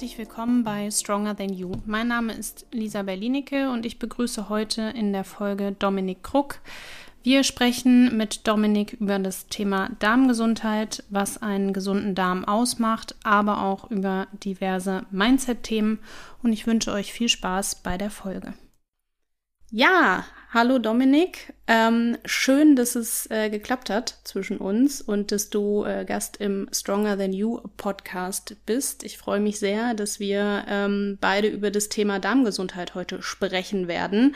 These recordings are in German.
herzlich willkommen bei Stronger Than You. Mein Name ist Lisa Berlinecke und ich begrüße heute in der Folge Dominik Kruck. Wir sprechen mit Dominik über das Thema Darmgesundheit, was einen gesunden Darm ausmacht, aber auch über diverse Mindset-Themen und ich wünsche euch viel Spaß bei der Folge. Ja, hallo Dominik. Ähm, schön, dass es äh, geklappt hat zwischen uns und dass du äh, Gast im Stronger Than You Podcast bist. Ich freue mich sehr, dass wir ähm, beide über das Thema Darmgesundheit heute sprechen werden.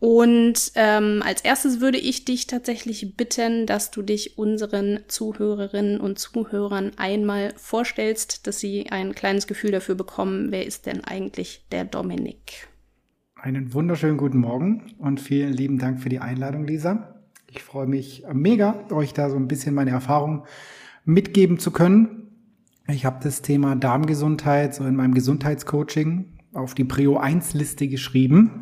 Und ähm, als erstes würde ich dich tatsächlich bitten, dass du dich unseren Zuhörerinnen und Zuhörern einmal vorstellst, dass sie ein kleines Gefühl dafür bekommen, wer ist denn eigentlich der Dominik? Einen wunderschönen guten Morgen und vielen lieben Dank für die Einladung, Lisa. Ich freue mich mega, euch da so ein bisschen meine Erfahrung mitgeben zu können. Ich habe das Thema Darmgesundheit so in meinem Gesundheitscoaching auf die Prio 1 Liste geschrieben,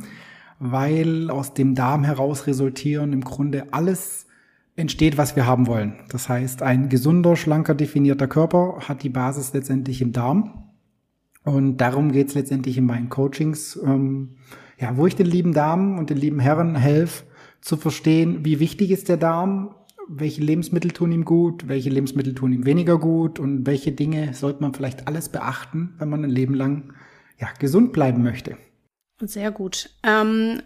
weil aus dem Darm heraus resultieren im Grunde alles entsteht, was wir haben wollen. Das heißt, ein gesunder, schlanker, definierter Körper hat die Basis letztendlich im Darm. Und darum geht es letztendlich in meinen Coachings. Ähm, ja, wo ich den lieben Damen und den lieben Herren helfe, zu verstehen, wie wichtig ist der Darm, welche Lebensmittel tun ihm gut, welche Lebensmittel tun ihm weniger gut und welche Dinge sollte man vielleicht alles beachten, wenn man ein Leben lang ja, gesund bleiben möchte. Sehr gut. Ähm,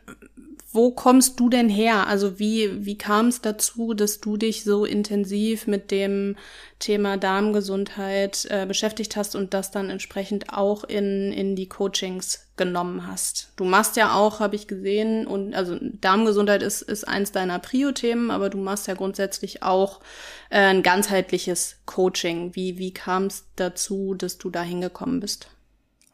wo kommst du denn her? Also wie, wie kam es dazu, dass du dich so intensiv mit dem Thema Darmgesundheit äh, beschäftigt hast und das dann entsprechend auch in, in die Coachings genommen hast? Du machst ja auch, habe ich gesehen, und also Darmgesundheit ist, ist eins deiner Prio-Themen, aber du machst ja grundsätzlich auch äh, ein ganzheitliches Coaching. Wie, wie kam es dazu, dass du da hingekommen bist?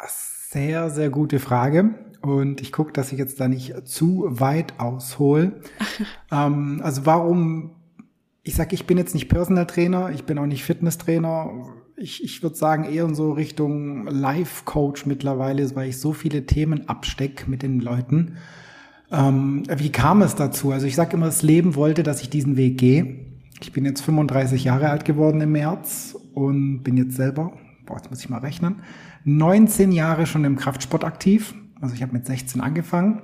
Sehr, sehr gute Frage. Und ich gucke, dass ich jetzt da nicht zu weit aushole. ähm, also warum, ich sag, ich bin jetzt nicht Personal Trainer, ich bin auch nicht Fitness Trainer. Ich, ich würde sagen eher so Richtung Life Coach mittlerweile, weil ich so viele Themen absteck mit den Leuten. Ähm, wie kam es dazu? Also ich sage immer, das Leben wollte, dass ich diesen Weg gehe. Ich bin jetzt 35 Jahre alt geworden im März und bin jetzt selber, boah, jetzt muss ich mal rechnen, 19 Jahre schon im Kraftsport aktiv also ich habe mit 16 angefangen.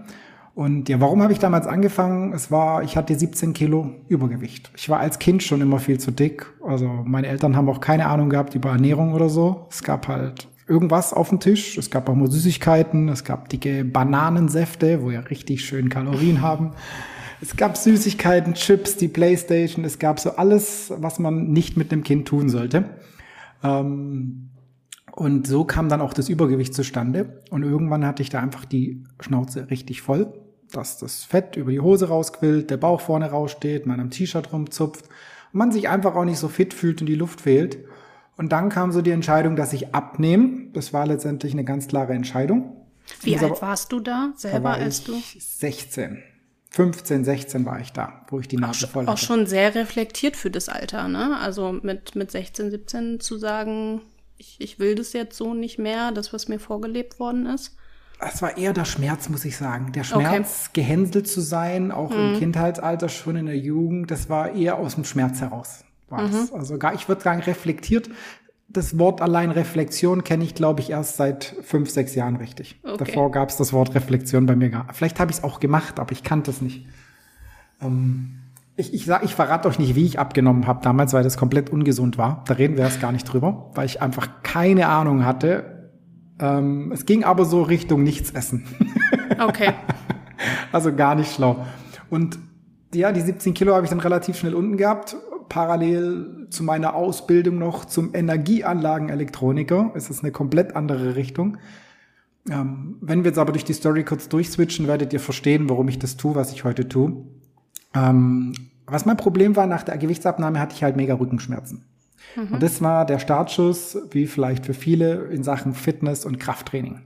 Und ja, warum habe ich damals angefangen? Es war, ich hatte 17 Kilo Übergewicht. Ich war als Kind schon immer viel zu dick. Also meine Eltern haben auch keine Ahnung gehabt über Ernährung oder so. Es gab halt irgendwas auf dem Tisch. Es gab auch mal Süßigkeiten. Es gab dicke Bananensäfte, wo ja richtig schön Kalorien haben. Es gab Süßigkeiten, Chips, die Playstation. Es gab so alles, was man nicht mit einem Kind tun sollte. Ähm, und so kam dann auch das Übergewicht zustande. Und irgendwann hatte ich da einfach die Schnauze richtig voll, dass das Fett über die Hose rausquillt, der Bauch vorne raussteht, man am T-Shirt rumzupft und man sich einfach auch nicht so fit fühlt und die Luft fehlt. Und dann kam so die Entscheidung, dass ich abnehme. Das war letztendlich eine ganz klare Entscheidung. Wie alt aber, warst du da selber, da als du? 16. 15, 16 war ich da, wo ich die Nase voll hatte. Auch schon sehr reflektiert für das Alter, ne? Also mit, mit 16, 17 zu sagen, ich, ich will das jetzt so nicht mehr, das, was mir vorgelebt worden ist? Es war eher der Schmerz, muss ich sagen. Der Schmerz, okay. gehänselt zu sein, auch mhm. im Kindheitsalter, schon in der Jugend, das war eher aus dem Schmerz heraus. Mhm. Also gar, ich würde sagen, reflektiert. Das Wort allein Reflexion kenne ich, glaube ich, erst seit fünf, sechs Jahren richtig. Okay. Davor gab es das Wort Reflexion bei mir gar. Vielleicht habe ich es auch gemacht, aber ich kannte es nicht. Ähm, ich, ich, sag, ich verrate euch nicht, wie ich abgenommen habe damals, weil das komplett ungesund war. Da reden wir erst gar nicht drüber, weil ich einfach keine Ahnung hatte. Ähm, es ging aber so Richtung nichts essen. Okay. also gar nicht schlau. Und ja, die 17 Kilo habe ich dann relativ schnell unten gehabt. Parallel zu meiner Ausbildung noch zum Energieanlagenelektroniker. Es ist eine komplett andere Richtung. Ähm, wenn wir jetzt aber durch die Story kurz durchswitchen, werdet ihr verstehen, warum ich das tue, was ich heute tue. Ähm, was mein Problem war, nach der Gewichtsabnahme hatte ich halt mega Rückenschmerzen. Mhm. Und das war der Startschuss, wie vielleicht für viele, in Sachen Fitness und Krafttraining.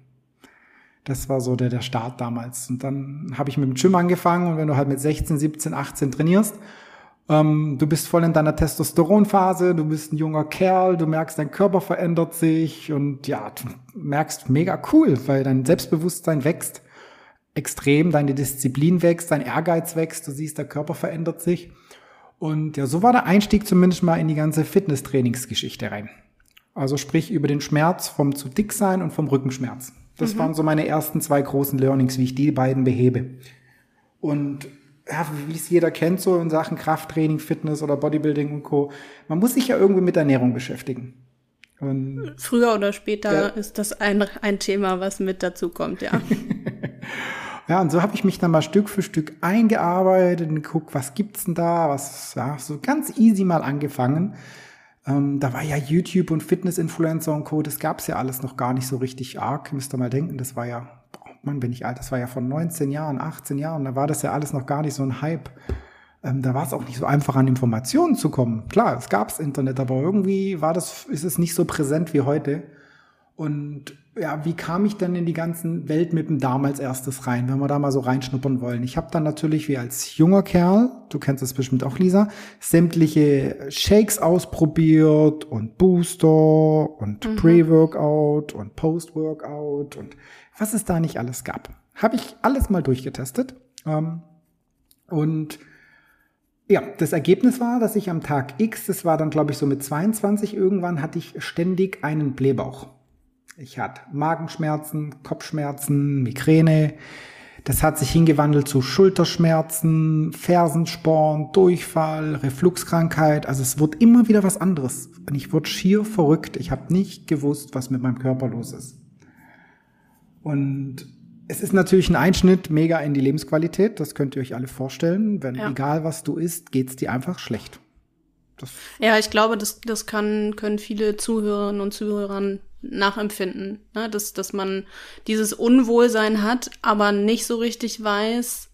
Das war so der, der Start damals. Und dann habe ich mit dem Gym angefangen und wenn du halt mit 16, 17, 18 trainierst, ähm, du bist voll in deiner Testosteronphase, du bist ein junger Kerl, du merkst, dein Körper verändert sich und ja, du merkst mega cool, weil dein Selbstbewusstsein wächst extrem, deine Disziplin wächst, dein Ehrgeiz wächst, du siehst, der Körper verändert sich. Und ja, so war der Einstieg zumindest mal in die ganze Fitnesstrainingsgeschichte rein. Also sprich über den Schmerz vom zu dick sein und vom Rückenschmerz. Das mhm. waren so meine ersten zwei großen Learnings, wie ich die beiden behebe. Und ja, wie es jeder kennt, so in Sachen Krafttraining, Fitness oder Bodybuilding und Co. Man muss sich ja irgendwie mit Ernährung beschäftigen. Und Früher oder später ja. ist das ein, ein Thema, was mit dazu kommt, ja. ja, und so habe ich mich dann mal Stück für Stück eingearbeitet und geguckt, was gibt's denn da, was, ja, so ganz easy mal angefangen. Ähm, da war ja YouTube und Fitness-Influencer und Co., das gab's ja alles noch gar nicht so richtig arg, müsst ihr mal denken, das war ja, boah, Mann, bin ich alt, das war ja von 19 Jahren, 18 Jahren, da war das ja alles noch gar nicht so ein Hype ähm, da war es auch nicht so einfach, an Informationen zu kommen. Klar, es gab's Internet, aber irgendwie war das, ist es nicht so präsent wie heute. Und ja, wie kam ich dann in die ganzen Welt mit dem Darm als erstes rein, wenn wir da mal so reinschnuppern wollen? Ich habe dann natürlich wie als junger Kerl, du kennst das bestimmt auch, Lisa, sämtliche Shakes ausprobiert und Booster und mhm. Pre-Workout und Post-Workout und was es da nicht alles gab. Habe ich alles mal durchgetestet. Ähm, und ja, das Ergebnis war, dass ich am Tag X, das war dann glaube ich so mit 22 irgendwann, hatte ich ständig einen Blähbauch. Ich hatte Magenschmerzen, Kopfschmerzen, Migräne. Das hat sich hingewandelt zu Schulterschmerzen, Fersensporn, Durchfall, Refluxkrankheit. Also es wurde immer wieder was anderes. Und ich wurde schier verrückt. Ich habe nicht gewusst, was mit meinem Körper los ist. Und es ist natürlich ein Einschnitt mega in die Lebensqualität, das könnt ihr euch alle vorstellen. Wenn ja. egal was du isst, geht's dir einfach schlecht. Das ja, ich glaube, das, das kann, können viele Zuhörerinnen und Zuhörer nachempfinden, ne? dass, dass man dieses Unwohlsein hat, aber nicht so richtig weiß,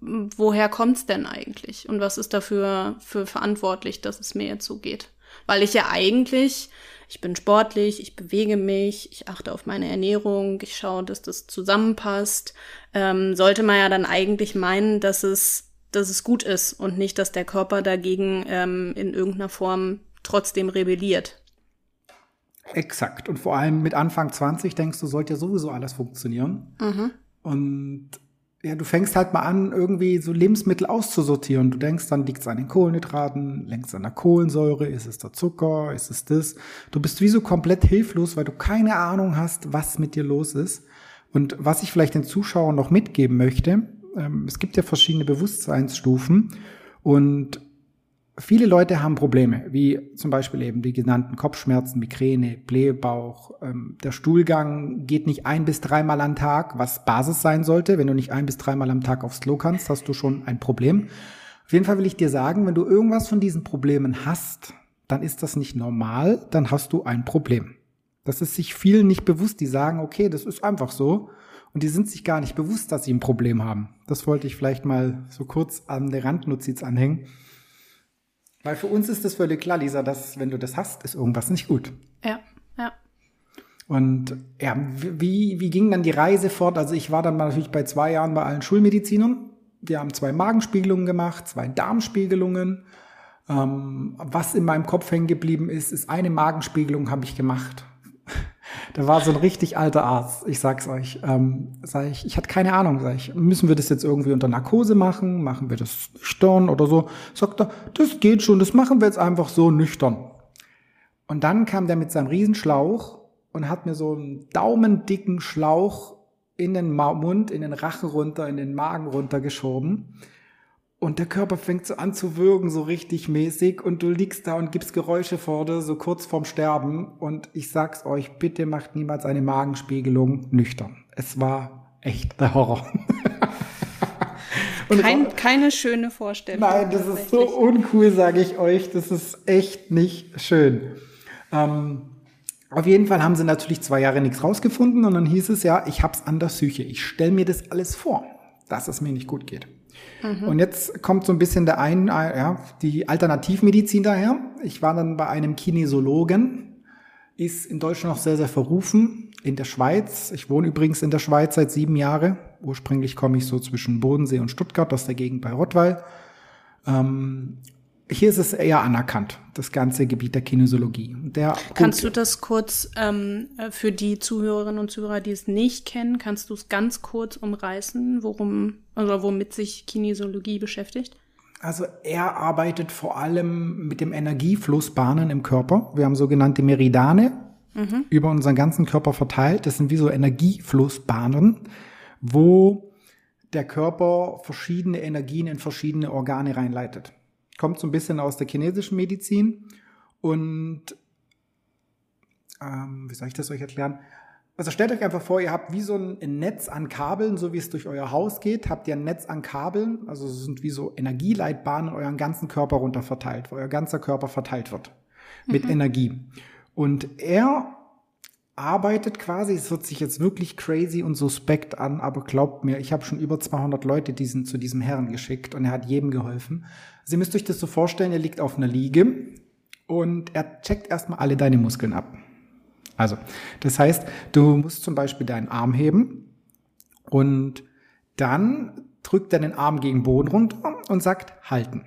woher kommt's denn eigentlich und was ist dafür für verantwortlich, dass es mir jetzt so geht. Weil ich ja eigentlich ich bin sportlich, ich bewege mich, ich achte auf meine Ernährung, ich schaue, dass das zusammenpasst, ähm, sollte man ja dann eigentlich meinen, dass es, dass es gut ist und nicht, dass der Körper dagegen ähm, in irgendeiner Form trotzdem rebelliert. Exakt. Und vor allem mit Anfang 20 denkst du, sollte ja sowieso alles funktionieren. Mhm. Und ja, du fängst halt mal an, irgendwie so Lebensmittel auszusortieren. Du denkst, dann liegt es an den Kohlenhydraten, längst an der Kohlensäure, ist es der Zucker, ist es das. Du bist wie so komplett hilflos, weil du keine Ahnung hast, was mit dir los ist. Und was ich vielleicht den Zuschauern noch mitgeben möchte, ähm, es gibt ja verschiedene Bewusstseinsstufen und Viele Leute haben Probleme, wie zum Beispiel eben die genannten Kopfschmerzen, Migräne, Blähbauch. Ähm, der Stuhlgang geht nicht ein bis dreimal am Tag, was Basis sein sollte. Wenn du nicht ein bis dreimal am Tag aufs Klo kannst, hast du schon ein Problem. Auf jeden Fall will ich dir sagen, wenn du irgendwas von diesen Problemen hast, dann ist das nicht normal, dann hast du ein Problem. Das ist sich vielen nicht bewusst, die sagen, okay, das ist einfach so. Und die sind sich gar nicht bewusst, dass sie ein Problem haben. Das wollte ich vielleicht mal so kurz an der Randnotiz anhängen. Weil für uns ist das völlig klar, Lisa, dass wenn du das hast, ist irgendwas nicht gut. Ja, ja. Und ja, wie, wie ging dann die Reise fort? Also ich war dann natürlich bei zwei Jahren bei allen Schulmedizinern. Wir haben zwei Magenspiegelungen gemacht, zwei Darmspiegelungen. Ähm, was in meinem Kopf hängen geblieben ist, ist eine Magenspiegelung habe ich gemacht. Da war so ein richtig alter Arzt. Ich sag's euch. Ähm, sag ich, ich hatte keine Ahnung. Sag ich, müssen wir das jetzt irgendwie unter Narkose machen? Machen wir das nüchtern oder so? Sagt er, das geht schon. Das machen wir jetzt einfach so nüchtern. Und dann kam der mit seinem Riesenschlauch und hat mir so einen daumendicken Schlauch in den Mund, in den Rachen runter, in den Magen runtergeschoben. Und der Körper fängt so an zu würgen, so richtig mäßig. Und du liegst da und gibst Geräusche vor dir, so kurz vorm Sterben. Und ich sag's euch, bitte macht niemals eine Magenspiegelung nüchtern. Es war echt der Horror. Kein, keine schöne Vorstellung. Nein, das ist so uncool, sage ich euch. Das ist echt nicht schön. Ähm, auf jeden Fall haben sie natürlich zwei Jahre nichts rausgefunden und dann hieß es ja, ich hab's an der Psyche. Ich stell mir das alles vor, dass es mir nicht gut geht. Mhm. Und jetzt kommt so ein bisschen der ein, ja, die Alternativmedizin daher. Ich war dann bei einem Kinesiologen, ist in Deutschland noch sehr, sehr verrufen. In der Schweiz. Ich wohne übrigens in der Schweiz seit sieben Jahren. Ursprünglich komme ich so zwischen Bodensee und Stuttgart, aus der Gegend bei Rottweil. Ähm, hier ist es eher anerkannt, das ganze Gebiet der Kinesiologie. Der kannst du das kurz ähm, für die Zuhörerinnen und Zuhörer, die es nicht kennen, kannst du es ganz kurz umreißen, worum oder womit sich Kinesiologie beschäftigt? Also er arbeitet vor allem mit dem Energieflussbahnen im Körper. Wir haben sogenannte Meridane mhm. über unseren ganzen Körper verteilt. Das sind wie so Energieflussbahnen, wo der Körper verschiedene Energien in verschiedene Organe reinleitet. Kommt so ein bisschen aus der chinesischen Medizin und ähm, wie soll ich das euch erklären? Also stellt euch einfach vor, ihr habt wie so ein Netz an Kabeln, so wie es durch euer Haus geht, habt ihr ein Netz an Kabeln, also es sind wie so Energieleitbahnen euren ganzen Körper runter verteilt, wo euer ganzer Körper verteilt wird mit mhm. Energie. Und er arbeitet quasi, es hört sich jetzt wirklich crazy und suspekt an, aber glaubt mir, ich habe schon über 200 Leute diesen, zu diesem Herrn geschickt und er hat jedem geholfen. Also ihr müsst euch das so vorstellen, er liegt auf einer Liege und er checkt erstmal alle deine Muskeln ab. Also, das heißt, du musst zum Beispiel deinen Arm heben und dann drückt er den Arm gegen den Boden runter und sagt halten.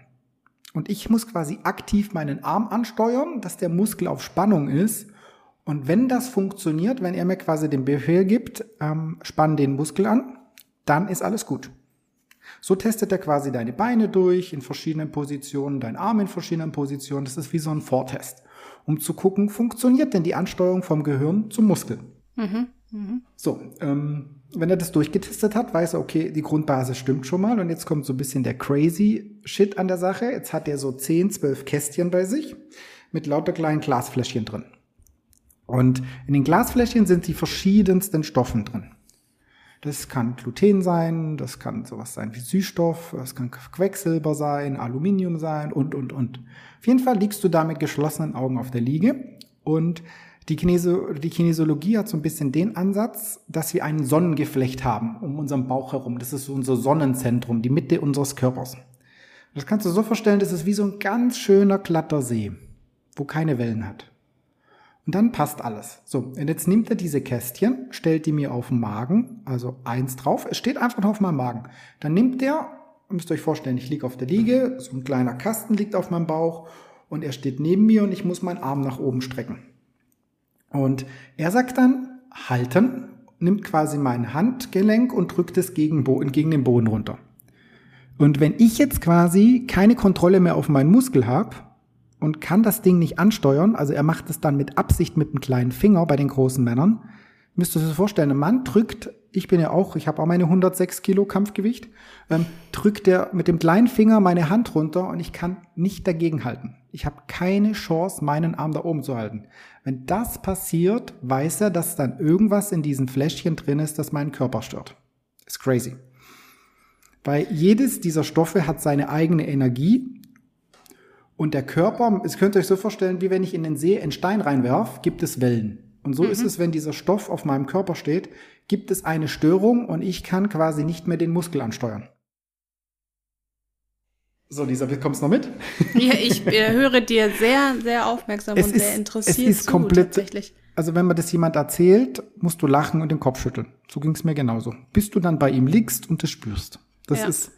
Und ich muss quasi aktiv meinen Arm ansteuern, dass der Muskel auf Spannung ist. Und wenn das funktioniert, wenn er mir quasi den Befehl gibt, ähm, spann den Muskel an, dann ist alles gut. So testet er quasi deine Beine durch in verschiedenen Positionen, dein Arm in verschiedenen Positionen. Das ist wie so ein Vortest, um zu gucken, funktioniert denn die Ansteuerung vom Gehirn zum Muskel. Mhm. Mhm. So, ähm, wenn er das durchgetestet hat, weiß er, okay, die Grundbasis stimmt schon mal und jetzt kommt so ein bisschen der crazy Shit an der Sache. Jetzt hat er so 10, 12 Kästchen bei sich mit lauter kleinen Glasfläschchen drin. Und in den Glasfläschchen sind die verschiedensten Stoffen drin. Das kann Gluten sein, das kann sowas sein wie Süßstoff, das kann Quecksilber sein, Aluminium sein und, und, und. Auf jeden Fall liegst du da mit geschlossenen Augen auf der Liege und die, Kinesi die Kinesiologie hat so ein bisschen den Ansatz, dass wir ein Sonnengeflecht haben um unseren Bauch herum. Das ist so unser Sonnenzentrum, die Mitte unseres Körpers. Das kannst du so vorstellen, das ist wie so ein ganz schöner glatter See, wo keine Wellen hat. Und dann passt alles. So, und jetzt nimmt er diese Kästchen, stellt die mir auf den Magen, also eins drauf. Es steht einfach auf meinem Magen. Dann nimmt er, müsst ihr euch vorstellen, ich liege auf der Liege, so ein kleiner Kasten liegt auf meinem Bauch und er steht neben mir und ich muss meinen Arm nach oben strecken. Und er sagt dann, halten, nimmt quasi mein Handgelenk und drückt es gegen, gegen den Boden runter. Und wenn ich jetzt quasi keine Kontrolle mehr auf meinen Muskel habe und kann das Ding nicht ansteuern, also er macht es dann mit Absicht mit einem kleinen Finger bei den großen Männern, müsst ihr euch vorstellen, ein Mann drückt, ich bin ja auch, ich habe auch meine 106 Kilo Kampfgewicht, ähm, drückt er mit dem kleinen Finger meine Hand runter und ich kann nicht dagegen halten. Ich habe keine Chance, meinen Arm da oben zu halten. Wenn das passiert, weiß er, dass dann irgendwas in diesem Fläschchen drin ist, das meinen Körper stört. Ist crazy. Weil jedes dieser Stoffe hat seine eigene Energie und der Körper, es könnt ihr euch so vorstellen, wie wenn ich in den See einen Stein reinwerf, gibt es Wellen. Und so mhm. ist es, wenn dieser Stoff auf meinem Körper steht, gibt es eine Störung und ich kann quasi nicht mehr den Muskel ansteuern. So, Lisa, kommst du noch mit? Ja, ich äh, höre dir sehr, sehr aufmerksam es und ist, sehr interessiert es ist zu, komplett, tatsächlich. Also wenn man das jemand erzählt, musst du lachen und den Kopf schütteln. So ging es mir genauso. Bis du dann bei ihm liegst und das spürst. Das ja. ist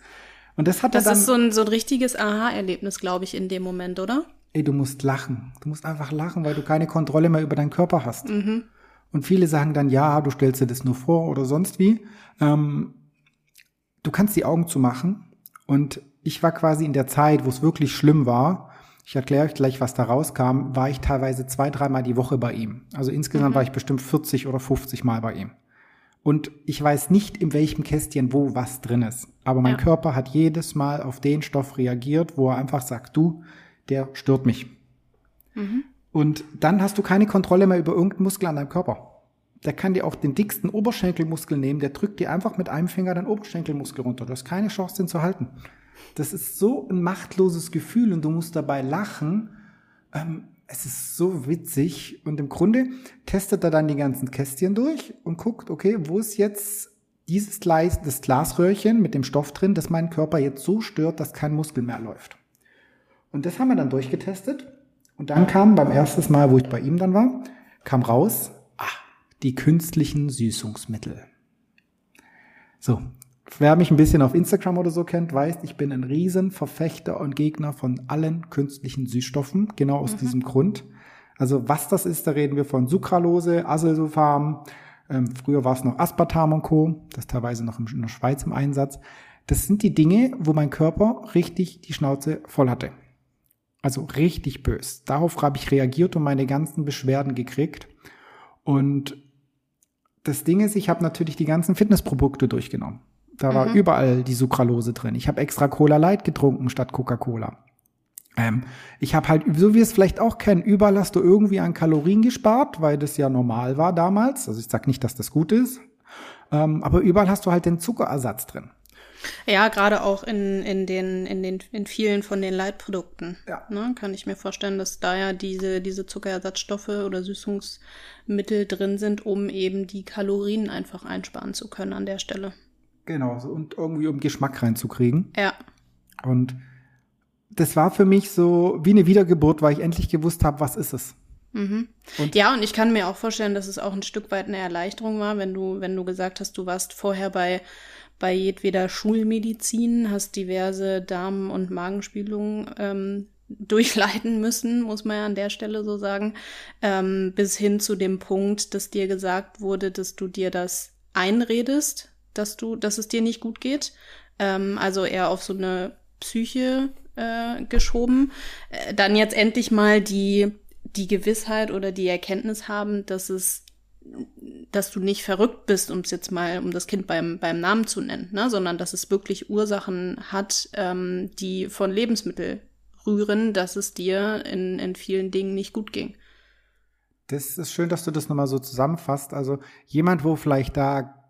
und das hat das er dann. Das ist so ein, so ein richtiges Aha-Erlebnis, glaube ich, in dem Moment, oder? Ey, du musst lachen. Du musst einfach lachen, weil du keine Kontrolle mehr über deinen Körper hast. Mhm. Und viele sagen dann, ja, du stellst dir das nur vor oder sonst wie. Ähm, du kannst die Augen zumachen und ich war quasi in der Zeit, wo es wirklich schlimm war, ich erkläre euch gleich, was da rauskam, war ich teilweise zwei, dreimal die Woche bei ihm. Also insgesamt mhm. war ich bestimmt 40 oder 50 Mal bei ihm. Und ich weiß nicht, in welchem Kästchen wo was drin ist. Aber mein ja. Körper hat jedes Mal auf den Stoff reagiert, wo er einfach sagt, du, der stört mich. Mhm. Und dann hast du keine Kontrolle mehr über irgendeinen Muskel an deinem Körper. Der kann dir auch den dicksten Oberschenkelmuskel nehmen, der drückt dir einfach mit einem Finger den Oberschenkelmuskel runter. Du hast keine Chance, den zu halten. Das ist so ein machtloses Gefühl und du musst dabei lachen. Ähm, es ist so witzig und im Grunde testet er dann die ganzen Kästchen durch und guckt, okay, wo ist jetzt dieses Gleis, das Glasröhrchen mit dem Stoff drin, das meinen Körper jetzt so stört, dass kein Muskel mehr läuft. Und das haben wir dann durchgetestet und dann kam beim ersten Mal, wo ich bei ihm dann war, kam raus, ah, die künstlichen Süßungsmittel. So, Wer mich ein bisschen auf Instagram oder so kennt, weiß, ich bin ein Riesenverfechter und Gegner von allen künstlichen Süßstoffen, genau aus mhm. diesem Grund. Also was das ist, da reden wir von Sucralose, Azelsulfam, ähm, früher war es noch Aspartam und Co., das ist teilweise noch in der Schweiz im Einsatz. Das sind die Dinge, wo mein Körper richtig die Schnauze voll hatte. Also richtig bös. Darauf habe ich reagiert und meine ganzen Beschwerden gekriegt. Und das Ding ist, ich habe natürlich die ganzen Fitnessprodukte durchgenommen. Da mhm. war überall die Sucralose drin. Ich habe extra Cola Light getrunken statt Coca-Cola. Ähm, ich habe halt, so wie es vielleicht auch kennen, überall hast du irgendwie an Kalorien gespart, weil das ja normal war damals. Also ich sage nicht, dass das gut ist. Ähm, aber überall hast du halt den Zuckerersatz drin. Ja, gerade auch in, in den, in den, in vielen von den Leitprodukten. Ja. Ne, kann ich mir vorstellen, dass da ja diese, diese Zuckerersatzstoffe oder Süßungsmittel drin sind, um eben die Kalorien einfach einsparen zu können an der Stelle. Genau, und irgendwie um Geschmack reinzukriegen. Ja. Und das war für mich so wie eine Wiedergeburt, weil ich endlich gewusst habe, was ist es. Mhm. Und ja, und ich kann mir auch vorstellen, dass es auch ein Stück weit eine Erleichterung war, wenn du, wenn du gesagt hast, du warst vorher bei, bei jedweder Schulmedizin, hast diverse Darm- und Magenspiegelungen ähm, durchleiten müssen, muss man ja an der Stelle so sagen, ähm, bis hin zu dem Punkt, dass dir gesagt wurde, dass du dir das einredest, dass du, dass es dir nicht gut geht. Ähm, also eher auf so eine Psyche äh, geschoben. Äh, dann jetzt endlich mal die, die Gewissheit oder die Erkenntnis haben, dass es dass du nicht verrückt bist, um es jetzt mal, um das Kind beim, beim Namen zu nennen, ne? sondern dass es wirklich Ursachen hat, ähm, die von Lebensmitteln rühren, dass es dir in, in vielen Dingen nicht gut ging. Das ist schön, dass du das nochmal so zusammenfasst. Also jemand, wo vielleicht da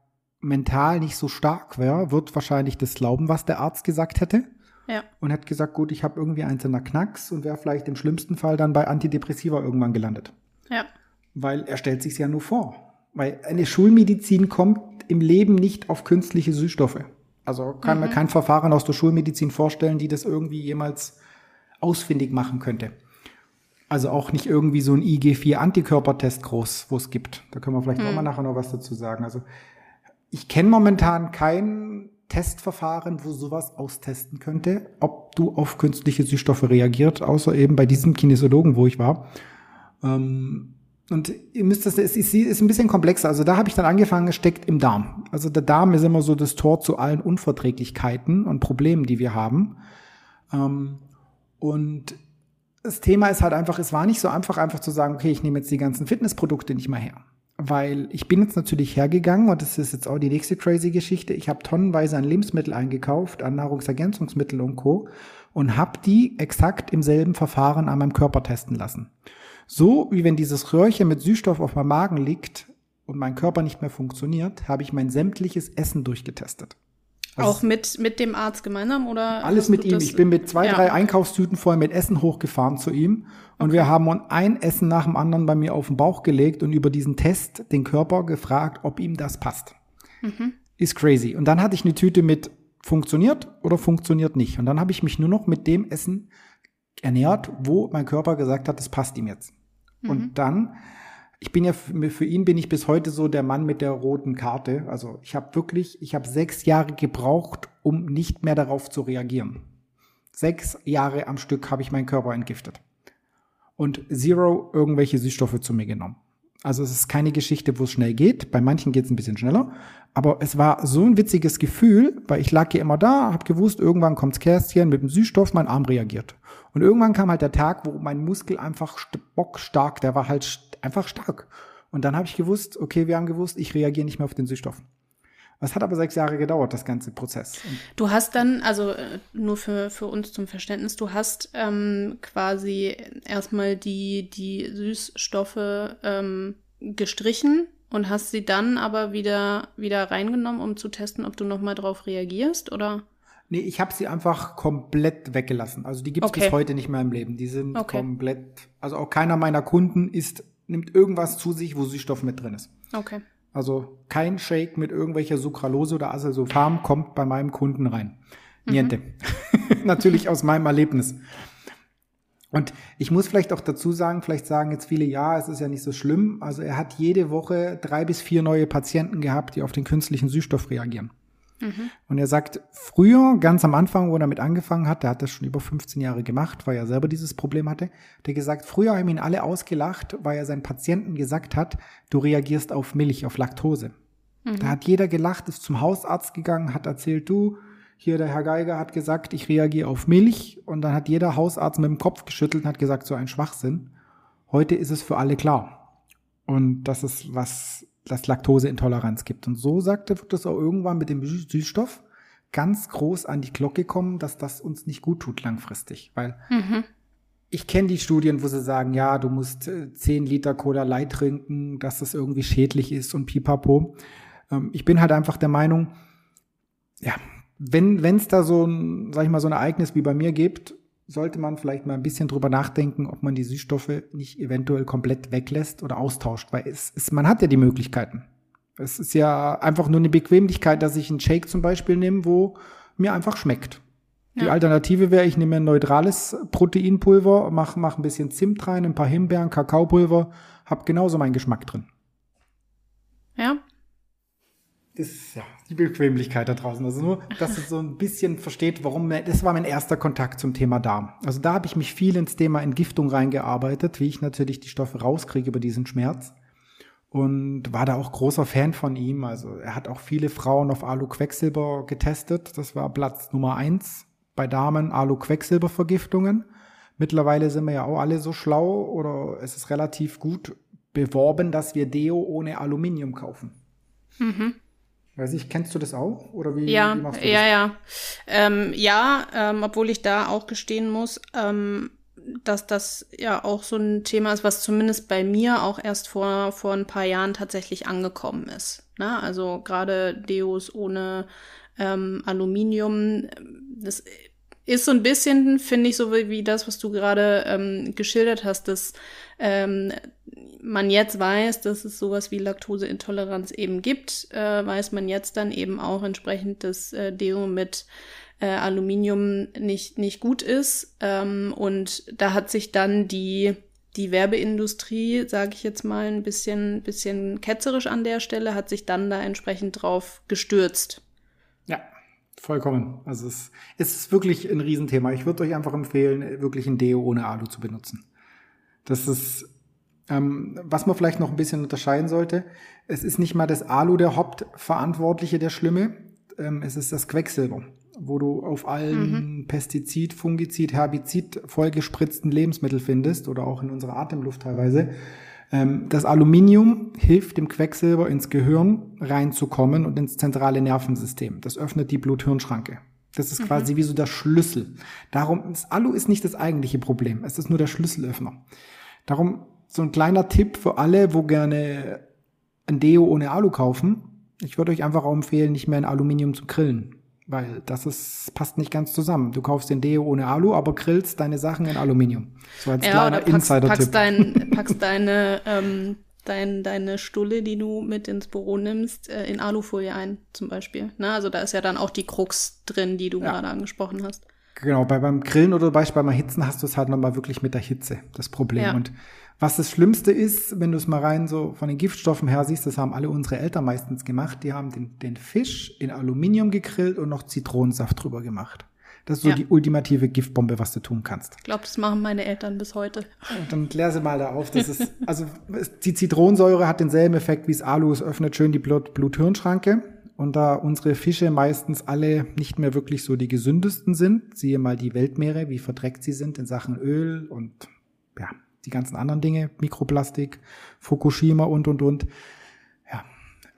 mental nicht so stark wäre, wird wahrscheinlich das glauben, was der Arzt gesagt hätte. Ja. Und hat gesagt, gut, ich habe irgendwie einzelner Knacks und wäre vielleicht im schlimmsten Fall dann bei Antidepressiva irgendwann gelandet. Ja. Weil er stellt sich ja nur vor. Weil eine Schulmedizin kommt im Leben nicht auf künstliche Süßstoffe. Also kann mhm. mir kein Verfahren aus der Schulmedizin vorstellen, die das irgendwie jemals ausfindig machen könnte. Also auch nicht irgendwie so ein IG4-Antikörpertest groß, wo es gibt. Da können wir vielleicht mhm. auch mal nachher noch was dazu sagen. Also ich kenne momentan kein Testverfahren, wo sowas austesten könnte, ob du auf künstliche Süßstoffe reagiert, außer eben bei diesem Kinesiologen, wo ich war. Ähm, und ihr müsst das, es ist, ist ein bisschen komplexer. Also da habe ich dann angefangen, es steckt im Darm. Also der Darm ist immer so das Tor zu allen Unverträglichkeiten und Problemen, die wir haben. Ähm, und das Thema ist halt einfach, es war nicht so einfach, einfach zu sagen, okay, ich nehme jetzt die ganzen Fitnessprodukte nicht mehr her weil ich bin jetzt natürlich hergegangen und das ist jetzt auch die nächste crazy Geschichte. Ich habe tonnenweise an Lebensmittel eingekauft, an Nahrungsergänzungsmittel und Co. und habe die exakt im selben Verfahren an meinem Körper testen lassen. So wie wenn dieses Röhrchen mit Süßstoff auf meinem Magen liegt und mein Körper nicht mehr funktioniert, habe ich mein sämtliches Essen durchgetestet. Also auch mit, mit dem Arzt gemeinsam oder? Alles mit ihm. Ich bin mit zwei, ja. drei Einkaufstüten voll mit Essen hochgefahren zu ihm. Und okay. wir haben ein Essen nach dem anderen bei mir auf den Bauch gelegt und über diesen Test den Körper gefragt, ob ihm das passt. Mhm. Ist crazy. Und dann hatte ich eine Tüte mit funktioniert oder funktioniert nicht. Und dann habe ich mich nur noch mit dem Essen ernährt, wo mein Körper gesagt hat, das passt ihm jetzt. Mhm. Und dann ich bin ja für ihn bin ich bis heute so der Mann mit der roten Karte. Also ich habe wirklich, ich habe sechs Jahre gebraucht, um nicht mehr darauf zu reagieren. Sechs Jahre am Stück habe ich meinen Körper entgiftet und zero irgendwelche Süßstoffe zu mir genommen. Also es ist keine Geschichte, wo es schnell geht. Bei manchen geht es ein bisschen schneller. Aber es war so ein witziges Gefühl, weil ich lag hier immer da, habe gewusst, irgendwann kommt's Kerstchen mit dem Süßstoff, mein Arm reagiert. Und irgendwann kam halt der Tag, wo mein Muskel einfach bockstark, der war halt einfach stark. Und dann habe ich gewusst, okay, wir haben gewusst, ich reagiere nicht mehr auf den Süßstoff. Das hat aber sechs Jahre gedauert, das ganze Prozess. Du hast dann, also äh, nur für, für uns zum Verständnis, du hast ähm, quasi erstmal die, die Süßstoffe ähm, gestrichen und hast sie dann aber wieder, wieder reingenommen, um zu testen, ob du nochmal drauf reagierst, oder? Nee, ich habe sie einfach komplett weggelassen. Also die gibt es okay. bis heute nicht mehr im Leben. Die sind okay. komplett, also auch keiner meiner Kunden ist nimmt irgendwas zu sich, wo Süßstoff mit drin ist. Okay. Also kein Shake mit irgendwelcher Sucralose oder Azelsulfam kommt bei meinem Kunden rein. Niente. Mhm. Natürlich aus meinem Erlebnis. Und ich muss vielleicht auch dazu sagen, vielleicht sagen jetzt viele, ja, es ist ja nicht so schlimm. Also er hat jede Woche drei bis vier neue Patienten gehabt, die auf den künstlichen Süßstoff reagieren. Mhm. Und er sagt, früher, ganz am Anfang, wo er damit angefangen hat, der hat das schon über 15 Jahre gemacht, weil er selber dieses Problem hatte, der gesagt, früher haben ihn alle ausgelacht, weil er seinen Patienten gesagt hat, du reagierst auf Milch, auf Laktose. Mhm. Da hat jeder gelacht, ist zum Hausarzt gegangen, hat erzählt, du, hier der Herr Geiger hat gesagt, ich reagiere auf Milch und dann hat jeder Hausarzt mit dem Kopf geschüttelt und hat gesagt, so ein Schwachsinn. Heute ist es für alle klar. Und das ist was, das Laktoseintoleranz gibt. Und so sagte, wird das auch irgendwann mit dem Süßstoff ganz groß an die Glocke kommen, dass das uns nicht gut tut langfristig. Weil mhm. ich kenne die Studien, wo sie sagen, ja, du musst 10 äh, Liter Cola Light trinken, dass das irgendwie schädlich ist und pipapo. Ähm, ich bin halt einfach der Meinung, ja, wenn es da so ein, sag ich mal, so ein Ereignis wie bei mir gibt, sollte man vielleicht mal ein bisschen drüber nachdenken, ob man die Süßstoffe nicht eventuell komplett weglässt oder austauscht, weil es, es man hat ja die Möglichkeiten. Es ist ja einfach nur eine Bequemlichkeit, dass ich einen Shake zum Beispiel nehme, wo mir einfach schmeckt. Ja. Die Alternative wäre, ich nehme ein neutrales Proteinpulver, mache mach ein bisschen Zimt rein, ein paar Himbeeren, Kakaopulver, hab genauso meinen Geschmack drin. Ja, ist ja die Bequemlichkeit da draußen. Also nur, dass es so ein bisschen versteht, warum, das war mein erster Kontakt zum Thema Darm. Also da habe ich mich viel ins Thema Entgiftung reingearbeitet, wie ich natürlich die Stoffe rauskriege über diesen Schmerz. Und war da auch großer Fan von ihm. Also er hat auch viele Frauen auf Alu-Quecksilber getestet. Das war Platz Nummer eins bei Damen Alu-Quecksilber-Vergiftungen. Mittlerweile sind wir ja auch alle so schlau oder es ist relativ gut beworben, dass wir Deo ohne Aluminium kaufen. Mhm. Weiß ich, kennst du das auch? Oder wie, ja, wie machst du das? Ja, ja. Ähm, ja, ähm, obwohl ich da auch gestehen muss, ähm, dass das ja auch so ein Thema ist, was zumindest bei mir auch erst vor, vor ein paar Jahren tatsächlich angekommen ist. Ne? Also gerade Deos ohne ähm, Aluminium, das ist so ein bisschen, finde ich, so wie, wie das, was du gerade ähm, geschildert hast, dass ähm, man jetzt weiß, dass es sowas wie Laktoseintoleranz eben gibt, äh, weiß man jetzt dann eben auch entsprechend, dass äh, Deo mit äh, Aluminium nicht, nicht gut ist. Ähm, und da hat sich dann die, die Werbeindustrie, sage ich jetzt mal, ein bisschen, bisschen ketzerisch an der Stelle, hat sich dann da entsprechend drauf gestürzt. Ja, vollkommen. Also es, ist wirklich ein Riesenthema. Ich würde euch einfach empfehlen, wirklich ein Deo ohne Alu zu benutzen. Das ist ähm, was man vielleicht noch ein bisschen unterscheiden sollte, es ist nicht mal das Alu der Hauptverantwortliche der Schlimme, ähm, es ist das Quecksilber, wo du auf allen mhm. Pestizid, Fungizid, Herbizid vollgespritzten Lebensmittel findest oder auch in unserer Atemluft teilweise. Ähm, das Aluminium hilft dem Quecksilber ins Gehirn reinzukommen und ins zentrale Nervensystem. Das öffnet die Blut-Hirn-Schranke. Das ist mhm. quasi wie so der Schlüssel. Darum, das Alu ist nicht das eigentliche Problem. Es ist nur der Schlüsselöffner. Darum so ein kleiner Tipp für alle, wo gerne ein Deo ohne Alu kaufen. Ich würde euch einfach auch empfehlen, nicht mehr in Aluminium zu grillen. Weil das ist, passt nicht ganz zusammen. Du kaufst den Deo ohne Alu, aber grillst deine Sachen in Aluminium. So als ja, kleiner Insider-Tipp. Packst, dein, packst deine, ähm, dein, deine Stulle, die du mit ins Büro nimmst, äh, in Alufolie ein, zum Beispiel. Na, also da ist ja dann auch die Krux drin, die du ja. gerade angesprochen hast. Genau, bei, beim Grillen oder beim Erhitzen hast du es halt nochmal wirklich mit der Hitze, das Problem. Ja. Und was das Schlimmste ist, wenn du es mal rein so von den Giftstoffen her siehst, das haben alle unsere Eltern meistens gemacht, die haben den, den Fisch in Aluminium gegrillt und noch Zitronensaft drüber gemacht. Das ist so ja. die ultimative Giftbombe, was du tun kannst. Ich glaube, das machen meine Eltern bis heute. Und dann klär sie mal da auf. Das ist, also die Zitronensäure hat denselben Effekt wie das Alu. Es öffnet schön die Blut-Hirn-Schranke. Und da unsere Fische meistens alle nicht mehr wirklich so die gesündesten sind, siehe mal die Weltmeere, wie verdreckt sie sind in Sachen Öl und ja, die ganzen anderen Dinge, Mikroplastik, Fukushima und, und, und. Ja,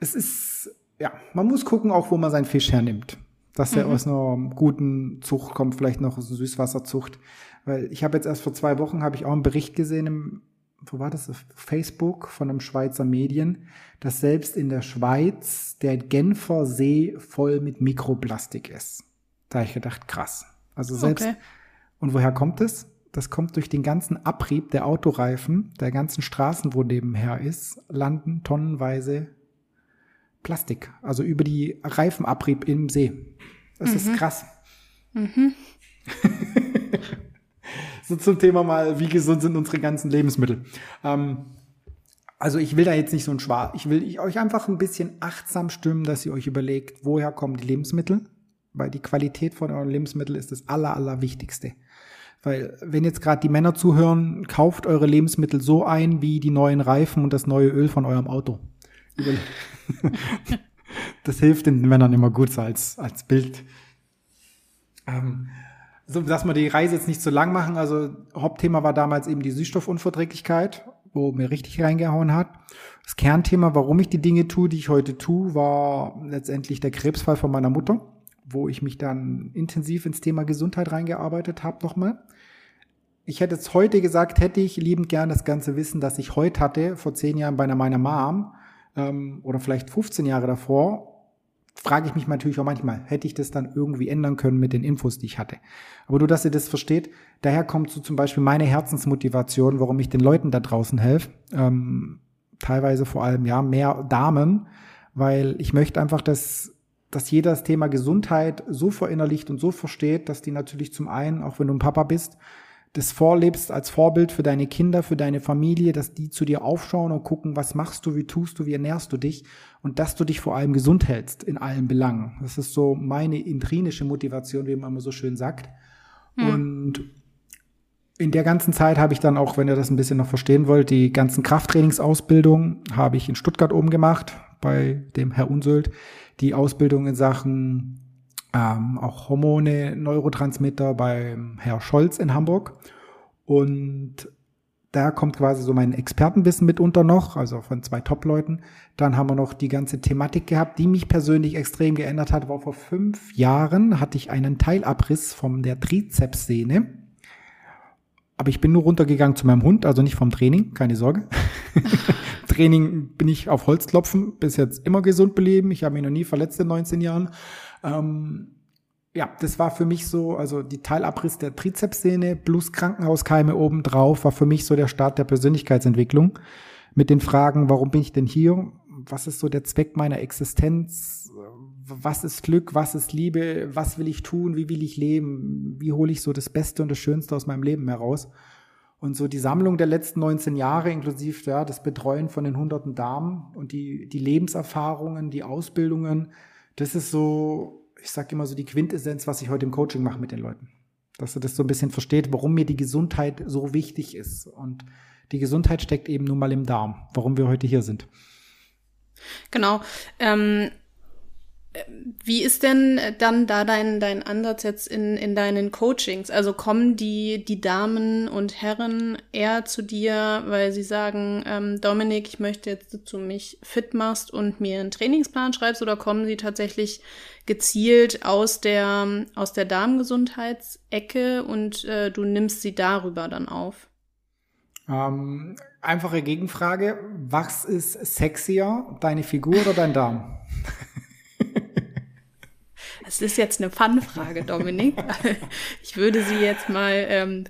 es ist, ja, man muss gucken auch, wo man seinen Fisch hernimmt. Dass er mhm. aus einer guten Zucht kommt, vielleicht noch aus einer Süßwasserzucht. Weil ich habe jetzt erst vor zwei Wochen, habe ich auch einen Bericht gesehen im, wo war das, Facebook von einem Schweizer Medien, dass selbst in der Schweiz der Genfer See voll mit Mikroplastik ist. Da habe ich gedacht, krass. Also selbst, okay. und woher kommt es? Das kommt durch den ganzen Abrieb der Autoreifen, der ganzen Straßen, wo nebenher ist, landen tonnenweise Plastik. Also über die Reifenabrieb im See. Das mhm. ist krass. Mhm. so zum Thema mal, wie gesund sind unsere ganzen Lebensmittel. Ähm, also ich will da jetzt nicht so ein Schwarz, ich will euch einfach ein bisschen achtsam stimmen, dass ihr euch überlegt, woher kommen die Lebensmittel, weil die Qualität von euren Lebensmitteln ist das aller, aller Wichtigste. Weil wenn jetzt gerade die Männer zuhören, kauft eure Lebensmittel so ein wie die neuen Reifen und das neue Öl von eurem Auto. das hilft den Männern immer gut so als, als Bild. Ähm, so, dass wir die Reise jetzt nicht so lang machen. Also Hauptthema war damals eben die Süßstoffunverträglichkeit, wo mir richtig reingehauen hat. Das Kernthema, warum ich die Dinge tue, die ich heute tue, war letztendlich der Krebsfall von meiner Mutter, wo ich mich dann intensiv ins Thema Gesundheit reingearbeitet habe nochmal. Ich hätte jetzt heute gesagt, hätte ich liebend gern das ganze Wissen, das ich heute hatte, vor zehn Jahren bei meiner Mom ähm, oder vielleicht 15 Jahre davor, frage ich mich natürlich auch manchmal, hätte ich das dann irgendwie ändern können mit den Infos, die ich hatte. Aber nur, dass ihr das versteht, daher kommt so zum Beispiel meine Herzensmotivation, warum ich den Leuten da draußen helfe. Ähm, teilweise vor allem, ja, mehr Damen, weil ich möchte einfach, dass, dass jeder das Thema Gesundheit so verinnerlicht und so versteht, dass die natürlich zum einen, auch wenn du ein Papa bist, das vorlebst als Vorbild für deine Kinder, für deine Familie, dass die zu dir aufschauen und gucken, was machst du, wie tust du, wie ernährst du dich und dass du dich vor allem gesund hältst in allen Belangen. Das ist so meine intrinische Motivation, wie man immer so schön sagt. Mhm. Und in der ganzen Zeit habe ich dann auch, wenn ihr das ein bisschen noch verstehen wollt, die ganzen Krafttrainingsausbildungen habe ich in Stuttgart oben gemacht bei dem Herr Unsöld. Die Ausbildung in Sachen ähm, auch Hormone, Neurotransmitter beim Herr Scholz in Hamburg. Und da kommt quasi so mein Expertenwissen mitunter noch, also von zwei Top-Leuten. Dann haben wir noch die ganze Thematik gehabt, die mich persönlich extrem geändert hat. War vor fünf Jahren hatte ich einen Teilabriss von der Trizepssehne. Aber ich bin nur runtergegangen zu meinem Hund, also nicht vom Training, keine Sorge. Training bin ich auf Holzklopfen, bis jetzt immer gesund beleben. Ich habe mich noch nie verletzt in 19 Jahren. Ähm, ja, das war für mich so, also die Teilabriss der Trizepssehne plus Krankenhauskeime obendrauf war für mich so der Start der Persönlichkeitsentwicklung mit den Fragen, warum bin ich denn hier? Was ist so der Zweck meiner Existenz? Was ist Glück? Was ist Liebe? Was will ich tun? Wie will ich leben? Wie hole ich so das Beste und das Schönste aus meinem Leben heraus? Und so die Sammlung der letzten 19 Jahre, inklusive ja, das Betreuen von den hunderten Damen und die, die Lebenserfahrungen, die Ausbildungen, das ist so, ich sage immer so die Quintessenz, was ich heute im Coaching mache mit den Leuten. Dass du das so ein bisschen versteht, warum mir die Gesundheit so wichtig ist. Und die Gesundheit steckt eben nun mal im Darm, warum wir heute hier sind. Genau. Ähm, wie ist denn dann da dein, dein Ansatz jetzt in, in deinen Coachings? Also kommen die, die Damen und Herren eher zu dir, weil sie sagen, ähm, Dominik, ich möchte jetzt, dass du mich fit machst und mir einen Trainingsplan schreibst, oder kommen sie tatsächlich gezielt aus der, aus der Darmgesundheitsecke und äh, du nimmst sie darüber dann auf? Ähm, einfache Gegenfrage. Was ist sexier, deine Figur oder dein Darm? Das ist jetzt eine Fun-Frage, Dominik. ich würde sie jetzt mal ähm,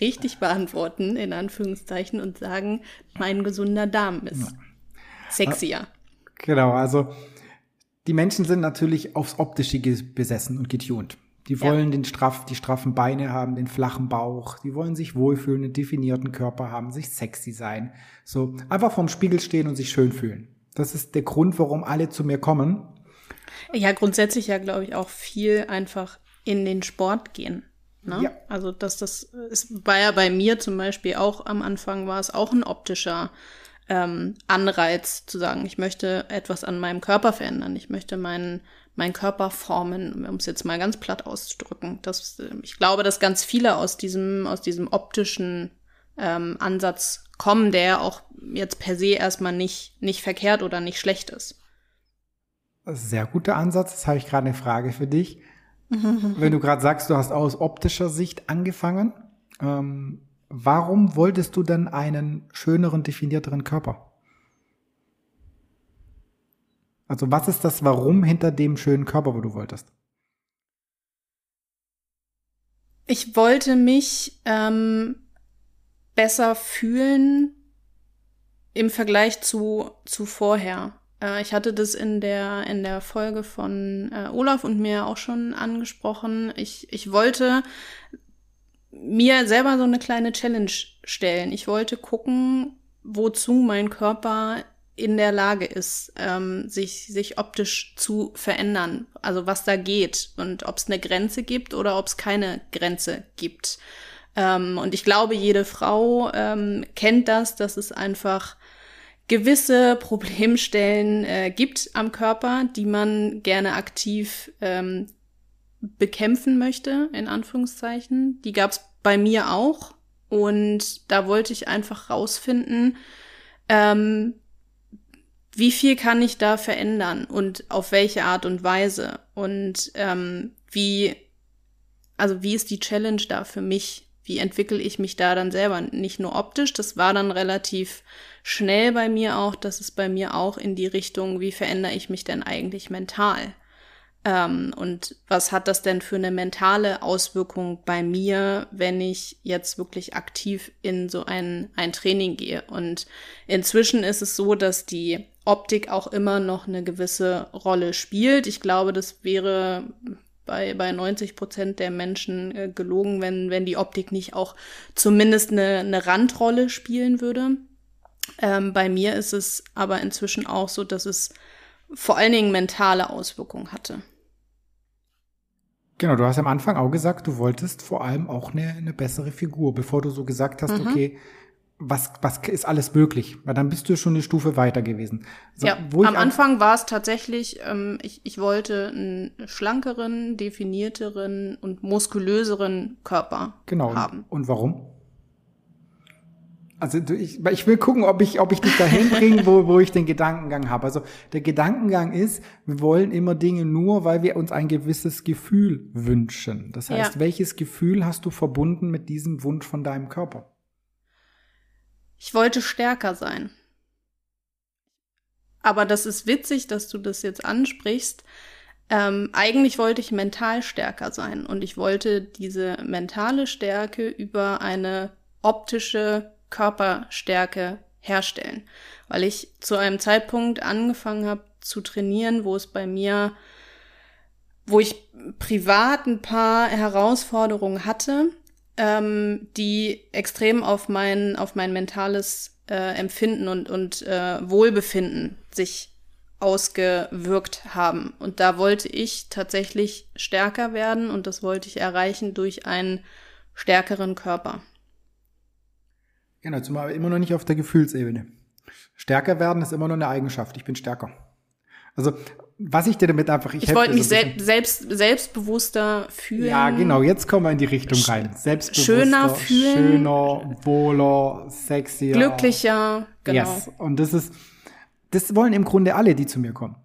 richtig beantworten, in Anführungszeichen, und sagen, mein gesunder Darm ist sexier. Genau, also die Menschen sind natürlich aufs Optische besessen und getunt. Die wollen ja. den straff, die straffen Beine haben, den flachen Bauch. Die wollen sich wohlfühlen, einen definierten Körper haben, sich sexy sein. So einfach vorm Spiegel stehen und sich schön fühlen. Das ist der Grund, warum alle zu mir kommen. Ja, grundsätzlich ja, glaube ich, auch viel einfach in den Sport gehen. Ne? Ja. Also, dass das ist, war ja bei mir zum Beispiel auch am Anfang war es auch ein optischer ähm, Anreiz zu sagen, ich möchte etwas an meinem Körper verändern, ich möchte meinen meinen Körper formen, um es jetzt mal ganz platt auszudrücken. Das, ich glaube, dass ganz viele aus diesem aus diesem optischen ähm, Ansatz kommen, der auch jetzt per se erstmal nicht nicht verkehrt oder nicht schlecht ist. Sehr guter Ansatz. Jetzt habe ich gerade eine Frage für dich. Wenn du gerade sagst, du hast aus optischer Sicht angefangen, ähm, warum wolltest du denn einen schöneren, definierteren Körper? Also was ist das Warum hinter dem schönen Körper, wo du wolltest? Ich wollte mich ähm, besser fühlen im Vergleich zu, zu vorher. Äh, ich hatte das in der, in der Folge von äh, Olaf und mir auch schon angesprochen. Ich, ich wollte mir selber so eine kleine Challenge stellen. Ich wollte gucken, wozu mein Körper in der Lage ist, ähm, sich, sich optisch zu verändern. Also was da geht und ob es eine Grenze gibt oder ob es keine Grenze gibt. Ähm, und ich glaube, jede Frau ähm, kennt das, dass es einfach gewisse Problemstellen äh, gibt am Körper, die man gerne aktiv ähm, bekämpfen möchte, in Anführungszeichen. Die gab es bei mir auch. Und da wollte ich einfach rausfinden, ähm, wie viel kann ich da verändern und auf welche Art und Weise und ähm, wie, also wie ist die Challenge da für mich? Wie entwickle ich mich da dann selber? Nicht nur optisch, das war dann relativ schnell bei mir auch, dass es bei mir auch in die Richtung, wie verändere ich mich denn eigentlich mental? Ähm, und was hat das denn für eine mentale Auswirkung bei mir, wenn ich jetzt wirklich aktiv in so ein, ein Training gehe? Und inzwischen ist es so, dass die Optik auch immer noch eine gewisse Rolle spielt. Ich glaube, das wäre bei, bei 90 Prozent der Menschen äh, gelogen, wenn, wenn die Optik nicht auch zumindest eine, eine Randrolle spielen würde. Ähm, bei mir ist es aber inzwischen auch so, dass es vor allen Dingen mentale Auswirkungen hatte. Genau, du hast am Anfang auch gesagt, du wolltest vor allem auch eine, eine bessere Figur, bevor du so gesagt hast, mhm. okay, was, was ist alles möglich? Weil dann bist du schon eine Stufe weiter gewesen. So, ja, am Anfang war es tatsächlich, ähm, ich, ich wollte einen schlankeren, definierteren und muskulöseren Körper genau. haben. Und warum? Also ich, ich will gucken, ob ich, ob ich dich dahin bringe, wo, wo ich den Gedankengang habe. Also der Gedankengang ist, wir wollen immer Dinge nur, weil wir uns ein gewisses Gefühl wünschen. Das heißt, ja. welches Gefühl hast du verbunden mit diesem Wunsch von deinem Körper? Ich wollte stärker sein. Aber das ist witzig, dass du das jetzt ansprichst. Ähm, eigentlich wollte ich mental stärker sein und ich wollte diese mentale Stärke über eine optische Körperstärke herstellen. Weil ich zu einem Zeitpunkt angefangen habe zu trainieren, wo es bei mir, wo ich privat ein paar Herausforderungen hatte, ähm, die extrem auf mein, auf mein mentales äh, Empfinden und, und äh, Wohlbefinden sich ausgewirkt haben. Und da wollte ich tatsächlich stärker werden und das wollte ich erreichen durch einen stärkeren Körper. Genau, zumal immer noch nicht auf der Gefühlsebene. Stärker werden ist immer noch eine Eigenschaft. Ich bin stärker. Also, was ich dir damit einfach, ich, ich wollte mich sel selbst, selbstbewusster fühlen. Ja, genau, jetzt kommen wir in die Richtung rein. Selbstbewusster, schöner fühlen. Schöner, wohler, sexier. Glücklicher, genau. Yes. Und das ist, das wollen im Grunde alle, die zu mir kommen.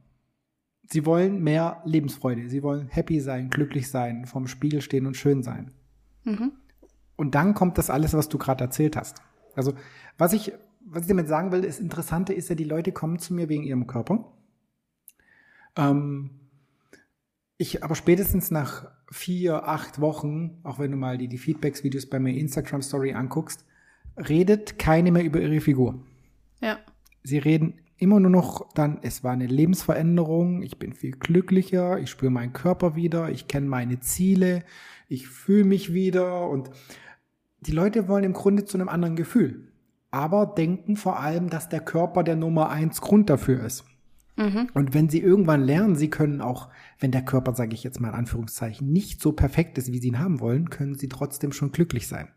Sie wollen mehr Lebensfreude. Sie wollen happy sein, glücklich sein, vorm Spiegel stehen und schön sein. Mhm. Und dann kommt das alles, was du gerade erzählt hast. Also, was ich, was ich damit sagen will, das Interessante ist ja, die Leute kommen zu mir wegen ihrem Körper. Ähm, ich aber spätestens nach vier, acht Wochen, auch wenn du mal die, die Feedbacks-Videos bei mir Instagram Story anguckst, redet keine mehr über ihre Figur. Ja. Sie reden immer nur noch dann, es war eine Lebensveränderung, ich bin viel glücklicher, ich spüre meinen Körper wieder, ich kenne meine Ziele, ich fühle mich wieder und die Leute wollen im Grunde zu einem anderen Gefühl, aber denken vor allem, dass der Körper der Nummer eins Grund dafür ist. Mhm. Und wenn sie irgendwann lernen, sie können auch, wenn der Körper, sage ich jetzt mal in Anführungszeichen, nicht so perfekt ist, wie sie ihn haben wollen, können sie trotzdem schon glücklich sein.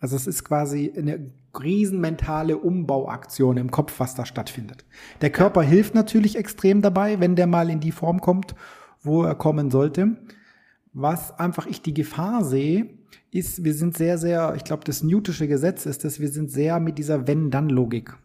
Also es ist quasi eine riesen mentale Umbauaktion im Kopf, was da stattfindet. Der Körper hilft natürlich extrem dabei, wenn der mal in die Form kommt, wo er kommen sollte. Was einfach ich die Gefahr sehe, ist, wir sind sehr, sehr, ich glaube, das newtische Gesetz ist, dass wir sind sehr mit dieser Wenn-Dann-Logik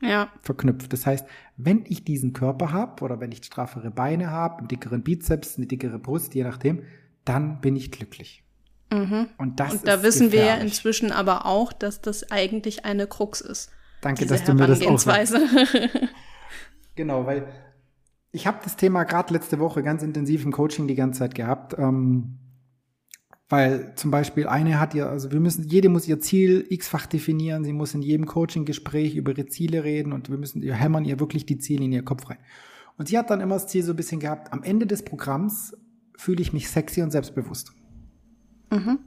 ja. verknüpft. Das heißt, wenn ich diesen Körper habe oder wenn ich straffere Beine habe, einen dickeren Bizeps, eine dickere Brust, je nachdem, dann bin ich glücklich. Mhm. Und das Und da wissen gefährlich. wir ja inzwischen aber auch, dass das eigentlich eine Krux ist. Danke, dass du mir das sagst. genau, weil ich habe das Thema gerade letzte Woche ganz intensiv im Coaching die ganze Zeit gehabt. Ähm, weil zum Beispiel eine hat ja, also wir müssen, jede muss ihr Ziel x-fach definieren, sie muss in jedem Coaching-Gespräch über ihre Ziele reden und wir müssen ihr hämmern ihr wirklich die Ziele in ihr Kopf rein. Und sie hat dann immer das Ziel so ein bisschen gehabt, am Ende des Programms fühle ich mich sexy und selbstbewusst. Mhm.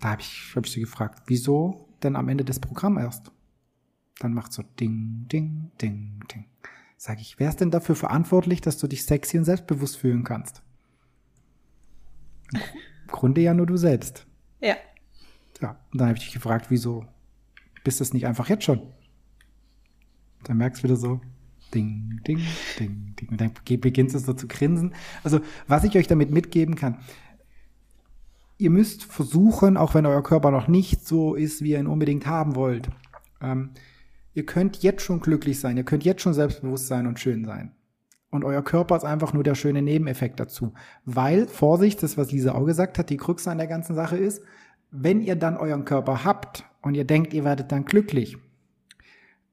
Da habe ich, hab ich sie gefragt, wieso denn am Ende des Programms erst? Dann macht so Ding, Ding, Ding, Ding. Sag ich, wer ist denn dafür verantwortlich, dass du dich sexy und selbstbewusst fühlen kannst? Grunde ja nur du selbst. Ja. Ja, und dann habe ich dich gefragt, wieso bist du es nicht einfach jetzt schon? Dann merkst du wieder so, ding, ding, ding, ding. Und dann beginnst du so zu grinsen. Also, was ich euch damit mitgeben kann, ihr müsst versuchen, auch wenn euer Körper noch nicht so ist, wie ihr ihn unbedingt haben wollt, ähm, ihr könnt jetzt schon glücklich sein, ihr könnt jetzt schon selbstbewusst sein und schön sein. Und euer Körper ist einfach nur der schöne Nebeneffekt dazu. Weil, Vorsicht, das, was Lisa auch gesagt hat, die Krux an der ganzen Sache ist, wenn ihr dann euren Körper habt und ihr denkt, ihr werdet dann glücklich,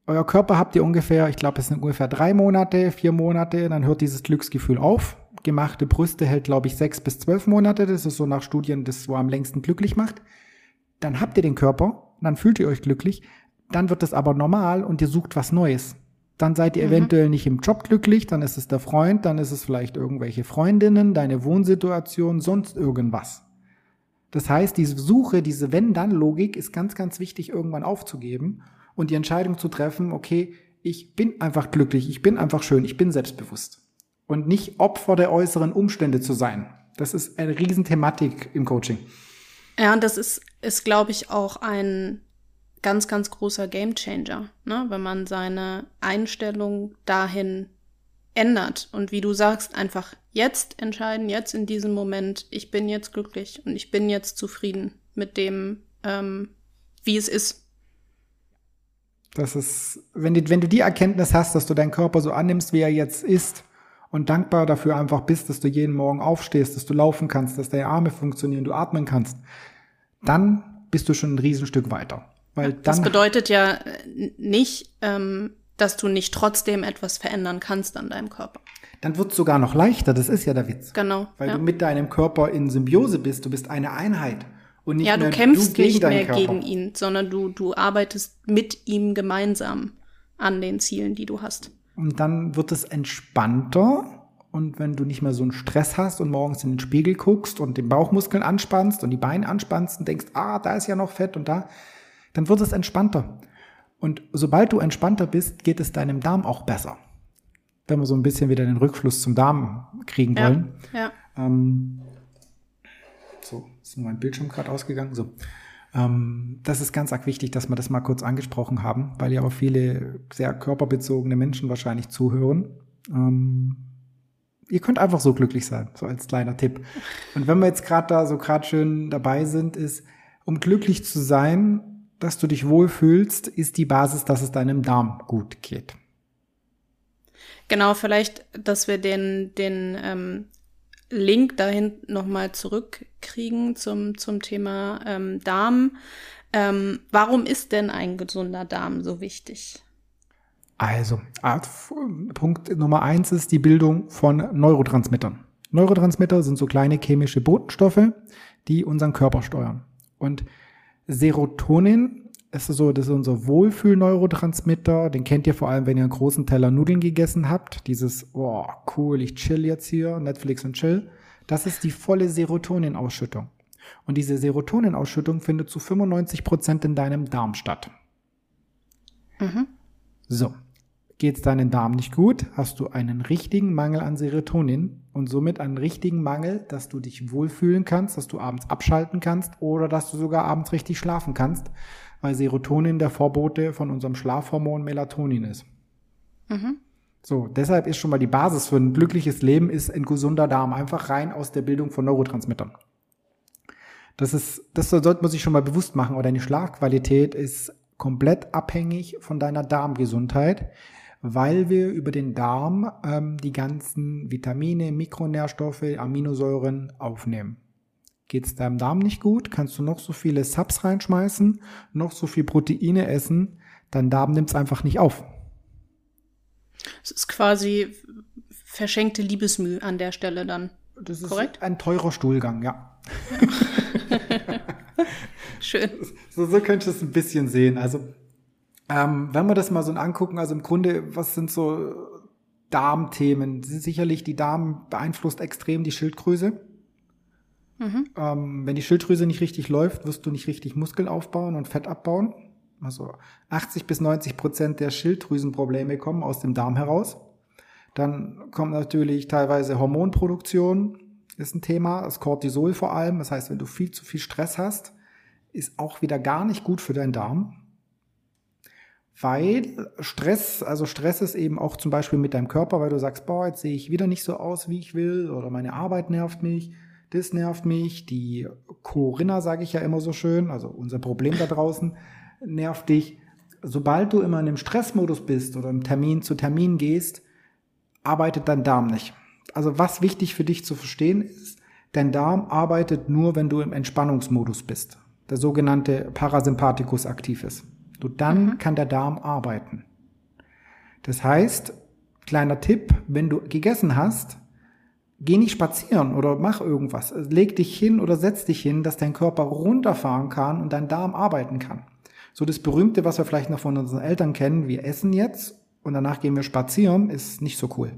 euer Körper habt ihr ungefähr, ich glaube, es sind ungefähr drei Monate, vier Monate, dann hört dieses Glücksgefühl auf. Gemachte Brüste hält, glaube ich, sechs bis zwölf Monate. Das ist so nach Studien das, wo am längsten glücklich macht. Dann habt ihr den Körper, dann fühlt ihr euch glücklich, dann wird es aber normal und ihr sucht was Neues. Dann seid ihr mhm. eventuell nicht im Job glücklich, dann ist es der Freund, dann ist es vielleicht irgendwelche Freundinnen, deine Wohnsituation, sonst irgendwas. Das heißt, diese Suche, diese Wenn-Dann-Logik ist ganz, ganz wichtig irgendwann aufzugeben und die Entscheidung zu treffen, okay, ich bin einfach glücklich, ich bin einfach schön, ich bin selbstbewusst. Und nicht Opfer der äußeren Umstände zu sein. Das ist eine Riesenthematik im Coaching. Ja, und das ist, ist glaube ich, auch ein ganz, ganz großer Gamechanger, ne? wenn man seine Einstellung dahin ändert. Und wie du sagst, einfach jetzt entscheiden, jetzt in diesem Moment, ich bin jetzt glücklich und ich bin jetzt zufrieden mit dem, ähm, wie es ist. Das ist, wenn du, wenn du die Erkenntnis hast, dass du deinen Körper so annimmst, wie er jetzt ist und dankbar dafür einfach bist, dass du jeden Morgen aufstehst, dass du laufen kannst, dass deine Arme funktionieren, du atmen kannst, dann bist du schon ein Riesenstück weiter. Weil dann das bedeutet ja äh, nicht, ähm, dass du nicht trotzdem etwas verändern kannst an deinem Körper. Dann wird es sogar noch leichter, das ist ja der Witz. Genau. Weil ja. du mit deinem Körper in Symbiose bist, du bist eine Einheit. Und nicht ja, du kämpfst du nicht mehr Körper. gegen ihn, sondern du, du arbeitest mit ihm gemeinsam an den Zielen, die du hast. Und dann wird es entspannter. Und wenn du nicht mehr so einen Stress hast und morgens in den Spiegel guckst und den Bauchmuskeln anspannst und die Beine anspannst und denkst, ah, da ist ja noch Fett und da, dann wird es entspannter. Und sobald du entspannter bist, geht es deinem Darm auch besser. Wenn wir so ein bisschen wieder den Rückfluss zum Darm kriegen wollen. Ja, ja. Ähm, so, ist mein Bildschirm gerade ausgegangen. So. Ähm, das ist ganz arg wichtig, dass wir das mal kurz angesprochen haben, weil ja auch viele sehr körperbezogene Menschen wahrscheinlich zuhören. Ähm, ihr könnt einfach so glücklich sein, so als kleiner Tipp. Und wenn wir jetzt gerade da so gerade schön dabei sind, ist, um glücklich zu sein, dass du dich wohlfühlst, ist die Basis, dass es deinem Darm gut geht. Genau, vielleicht, dass wir den, den ähm, Link dahin nochmal zurückkriegen zum, zum Thema ähm, Darm. Ähm, warum ist denn ein gesunder Darm so wichtig? Also, Punkt Nummer eins ist die Bildung von Neurotransmittern. Neurotransmitter sind so kleine chemische Botenstoffe, die unseren Körper steuern. Und Serotonin ist so, das ist unser Wohlfühl-Neurotransmitter. Den kennt ihr vor allem, wenn ihr einen großen Teller Nudeln gegessen habt. Dieses, oh, cool, ich chill jetzt hier, Netflix und chill. Das ist die volle Serotoninausschüttung. Und diese Serotoninausschüttung findet zu 95 Prozent in deinem Darm statt. Mhm. So. Geht es deinem Darm nicht gut, hast du einen richtigen Mangel an Serotonin und somit einen richtigen Mangel, dass du dich wohlfühlen kannst, dass du abends abschalten kannst oder dass du sogar abends richtig schlafen kannst weil Serotonin der Vorbote von unserem Schlafhormon Melatonin ist. Mhm. So, deshalb ist schon mal die Basis für ein glückliches Leben ist ein gesunder Darm, einfach rein aus der Bildung von Neurotransmittern. Das ist, das sollte man sich schon mal bewusst machen, oder deine Schlafqualität ist komplett abhängig von deiner Darmgesundheit, weil wir über den Darm ähm, die ganzen Vitamine, Mikronährstoffe, Aminosäuren aufnehmen. Geht es deinem Darm nicht gut, kannst du noch so viele Subs reinschmeißen, noch so viel Proteine essen, dein Darm nimmt es einfach nicht auf. Es ist quasi verschenkte Liebesmüh an der Stelle dann. Das ist Korrekt? ein teurer Stuhlgang, ja. Schön. So, so könntest du es ein bisschen sehen. Also, ähm, wenn wir das mal so angucken, also im Grunde, was sind so Darmthemen? Sicherlich, die Darm beeinflusst extrem die Schilddrüse. Mhm. Ähm, wenn die Schilddrüse nicht richtig läuft, wirst du nicht richtig Muskeln aufbauen und Fett abbauen. Also 80 bis 90 Prozent der Schilddrüsenprobleme kommen aus dem Darm heraus. Dann kommt natürlich teilweise Hormonproduktion, ist ein Thema, das Cortisol vor allem. Das heißt, wenn du viel zu viel Stress hast, ist auch wieder gar nicht gut für deinen Darm. Weil Stress, also Stress ist eben auch zum Beispiel mit deinem Körper, weil du sagst, boah, jetzt sehe ich wieder nicht so aus, wie ich will, oder meine Arbeit nervt mich, das nervt mich, die Corinna, sage ich ja immer so schön, also unser Problem da draußen, nervt dich. Sobald du immer in einem Stressmodus bist oder im Termin zu Termin gehst, arbeitet dein Darm nicht. Also was wichtig für dich zu verstehen ist, dein Darm arbeitet nur, wenn du im Entspannungsmodus bist. Der sogenannte Parasympathikus aktiv ist. Nur dann mhm. kann der Darm arbeiten. Das heißt, kleiner Tipp, wenn du gegessen hast, geh nicht spazieren oder mach irgendwas. Leg dich hin oder setz dich hin, dass dein Körper runterfahren kann und dein Darm arbeiten kann. So das Berühmte, was wir vielleicht noch von unseren Eltern kennen, wir essen jetzt und danach gehen wir spazieren, ist nicht so cool.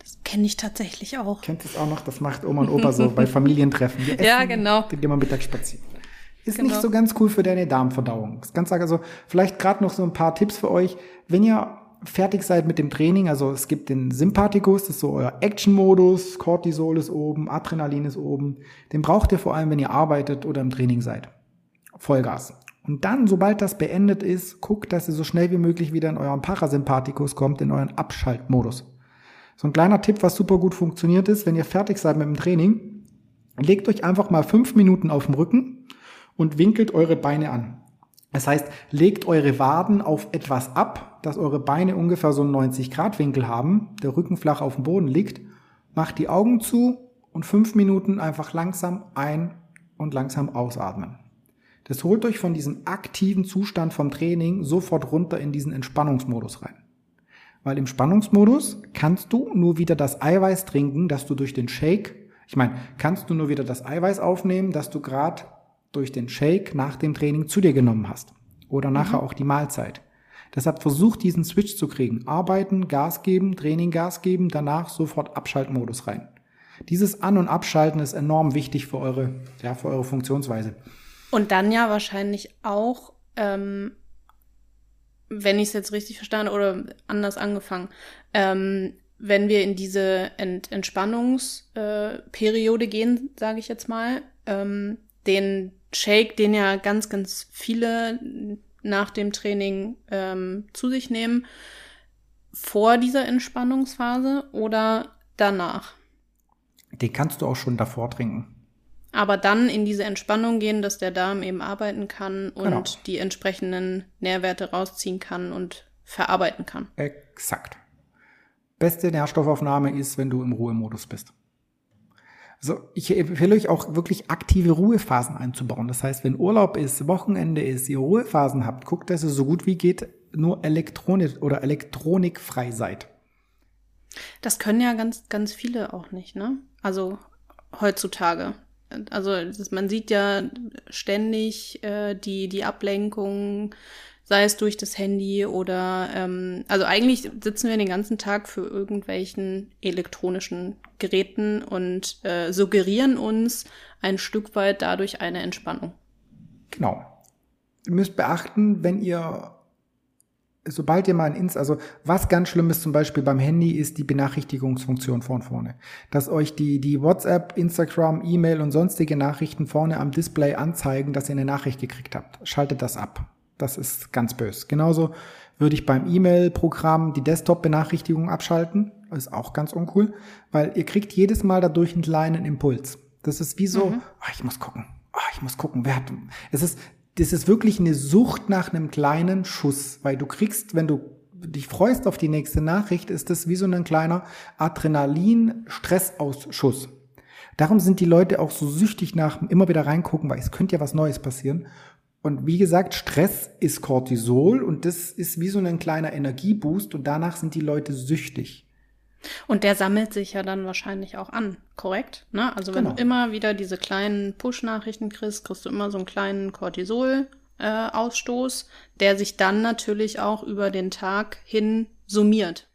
Das kenne ich tatsächlich auch. Kennt es auch noch? Das macht Oma und Opa so bei Familientreffen. Wir essen, ja, genau. Dann gehen wir Mittag spazieren. Ist genau. nicht so ganz cool für deine Darmverdauung. Das ganz also vielleicht gerade noch so ein paar Tipps für euch. Wenn ihr fertig seid mit dem Training, also es gibt den Sympathikus, das ist so euer Action-Modus, Cortisol ist oben, Adrenalin ist oben. Den braucht ihr vor allem, wenn ihr arbeitet oder im Training seid. Vollgas. Und dann, sobald das beendet ist, guckt, dass ihr so schnell wie möglich wieder in euren Parasympathikus kommt, in euren Abschaltmodus. So ein kleiner Tipp, was super gut funktioniert ist, wenn ihr fertig seid mit dem Training, legt euch einfach mal fünf Minuten auf dem Rücken und winkelt eure Beine an. Das heißt, legt eure Waden auf etwas ab, dass eure Beine ungefähr so einen 90 Grad Winkel haben, der Rücken flach auf dem Boden liegt, macht die Augen zu und fünf Minuten einfach langsam ein und langsam ausatmen. Das holt euch von diesem aktiven Zustand vom Training sofort runter in diesen Entspannungsmodus rein. Weil im Spannungsmodus kannst du nur wieder das Eiweiß trinken, das du durch den Shake, ich meine, kannst du nur wieder das Eiweiß aufnehmen, das du gerade durch den Shake nach dem Training zu dir genommen hast. Oder nachher mhm. auch die Mahlzeit. Deshalb versucht diesen Switch zu kriegen. Arbeiten, Gas geben, Training Gas geben, danach sofort Abschaltmodus rein. Dieses An- und Abschalten ist enorm wichtig für eure, ja, für eure Funktionsweise. Und dann ja wahrscheinlich auch, ähm, wenn ich es jetzt richtig verstanden oder anders angefangen, ähm, wenn wir in diese Ent Entspannungsperiode äh, gehen, sage ich jetzt mal, ähm, den Shake, den ja ganz, ganz viele nach dem Training ähm, zu sich nehmen, vor dieser Entspannungsphase oder danach? Den kannst du auch schon davor trinken. Aber dann in diese Entspannung gehen, dass der Darm eben arbeiten kann und genau. die entsprechenden Nährwerte rausziehen kann und verarbeiten kann. Exakt. Beste Nährstoffaufnahme ist, wenn du im Ruhemodus bist. Also ich empfehle euch auch wirklich aktive Ruhephasen einzubauen. Das heißt, wenn Urlaub ist, Wochenende ist, ihr Ruhephasen habt, guckt, dass ihr so gut wie geht nur Elektronik oder elektronikfrei seid. Das können ja ganz, ganz viele auch nicht, ne? Also heutzutage. Also man sieht ja ständig äh, die, die Ablenkung, sei es durch das Handy oder ähm, also eigentlich sitzen wir den ganzen Tag für irgendwelchen elektronischen Geräten und äh, suggerieren uns ein Stück weit dadurch eine Entspannung. Genau. Ihr müsst beachten, wenn ihr sobald ihr mal ein Ins, also was ganz schlimm ist zum Beispiel beim Handy, ist die Benachrichtigungsfunktion von vorne. Dass euch die, die WhatsApp, Instagram, E-Mail und sonstige Nachrichten vorne am Display anzeigen, dass ihr eine Nachricht gekriegt habt. Schaltet das ab. Das ist ganz böse. Genauso würde ich beim E-Mail-Programm die Desktop-Benachrichtigung abschalten. Das ist auch ganz uncool, weil ihr kriegt jedes Mal dadurch einen kleinen Impuls. Das ist wie so, mhm. oh, ich muss gucken, oh, ich muss gucken, wer hat, es ist, das ist wirklich eine Sucht nach einem kleinen Schuss, weil du kriegst, wenn du dich freust auf die nächste Nachricht, ist das wie so ein kleiner Adrenalin-Stressausschuss. Darum sind die Leute auch so süchtig nach immer wieder reingucken, weil es könnte ja was Neues passieren. Und wie gesagt, Stress ist Cortisol und das ist wie so ein kleiner Energieboost und danach sind die Leute süchtig. Und der sammelt sich ja dann wahrscheinlich auch an, korrekt? Ne? Also wenn genau. du immer wieder diese kleinen Push-Nachrichten kriegst, kriegst du immer so einen kleinen Cortisol-Ausstoß, äh, der sich dann natürlich auch über den Tag hin summiert.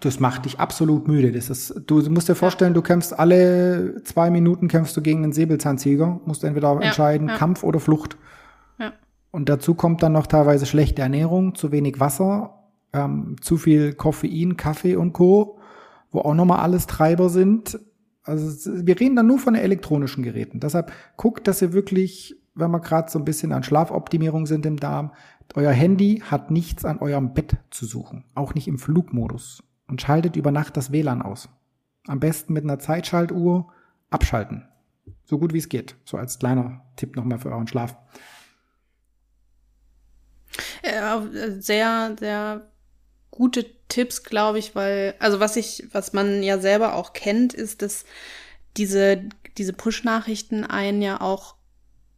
Das macht dich absolut müde. Das ist, du musst dir vorstellen, du kämpfst alle zwei Minuten kämpfst du gegen einen Säbelzahntiger, musst entweder ja, entscheiden, ja. Kampf oder Flucht. Und dazu kommt dann noch teilweise schlechte Ernährung, zu wenig Wasser, ähm, zu viel Koffein, Kaffee und Co., wo auch nochmal alles Treiber sind. Also wir reden dann nur von elektronischen Geräten. Deshalb guckt, dass ihr wirklich, wenn wir gerade so ein bisschen an Schlafoptimierung sind im Darm, euer Handy hat nichts an eurem Bett zu suchen, auch nicht im Flugmodus. Und schaltet über Nacht das WLAN aus. Am besten mit einer Zeitschaltuhr abschalten. So gut wie es geht. So als kleiner Tipp nochmal für euren Schlaf. Sehr, sehr gute Tipps, glaube ich, weil, also was ich, was man ja selber auch kennt, ist, dass diese, diese Push-Nachrichten einen ja auch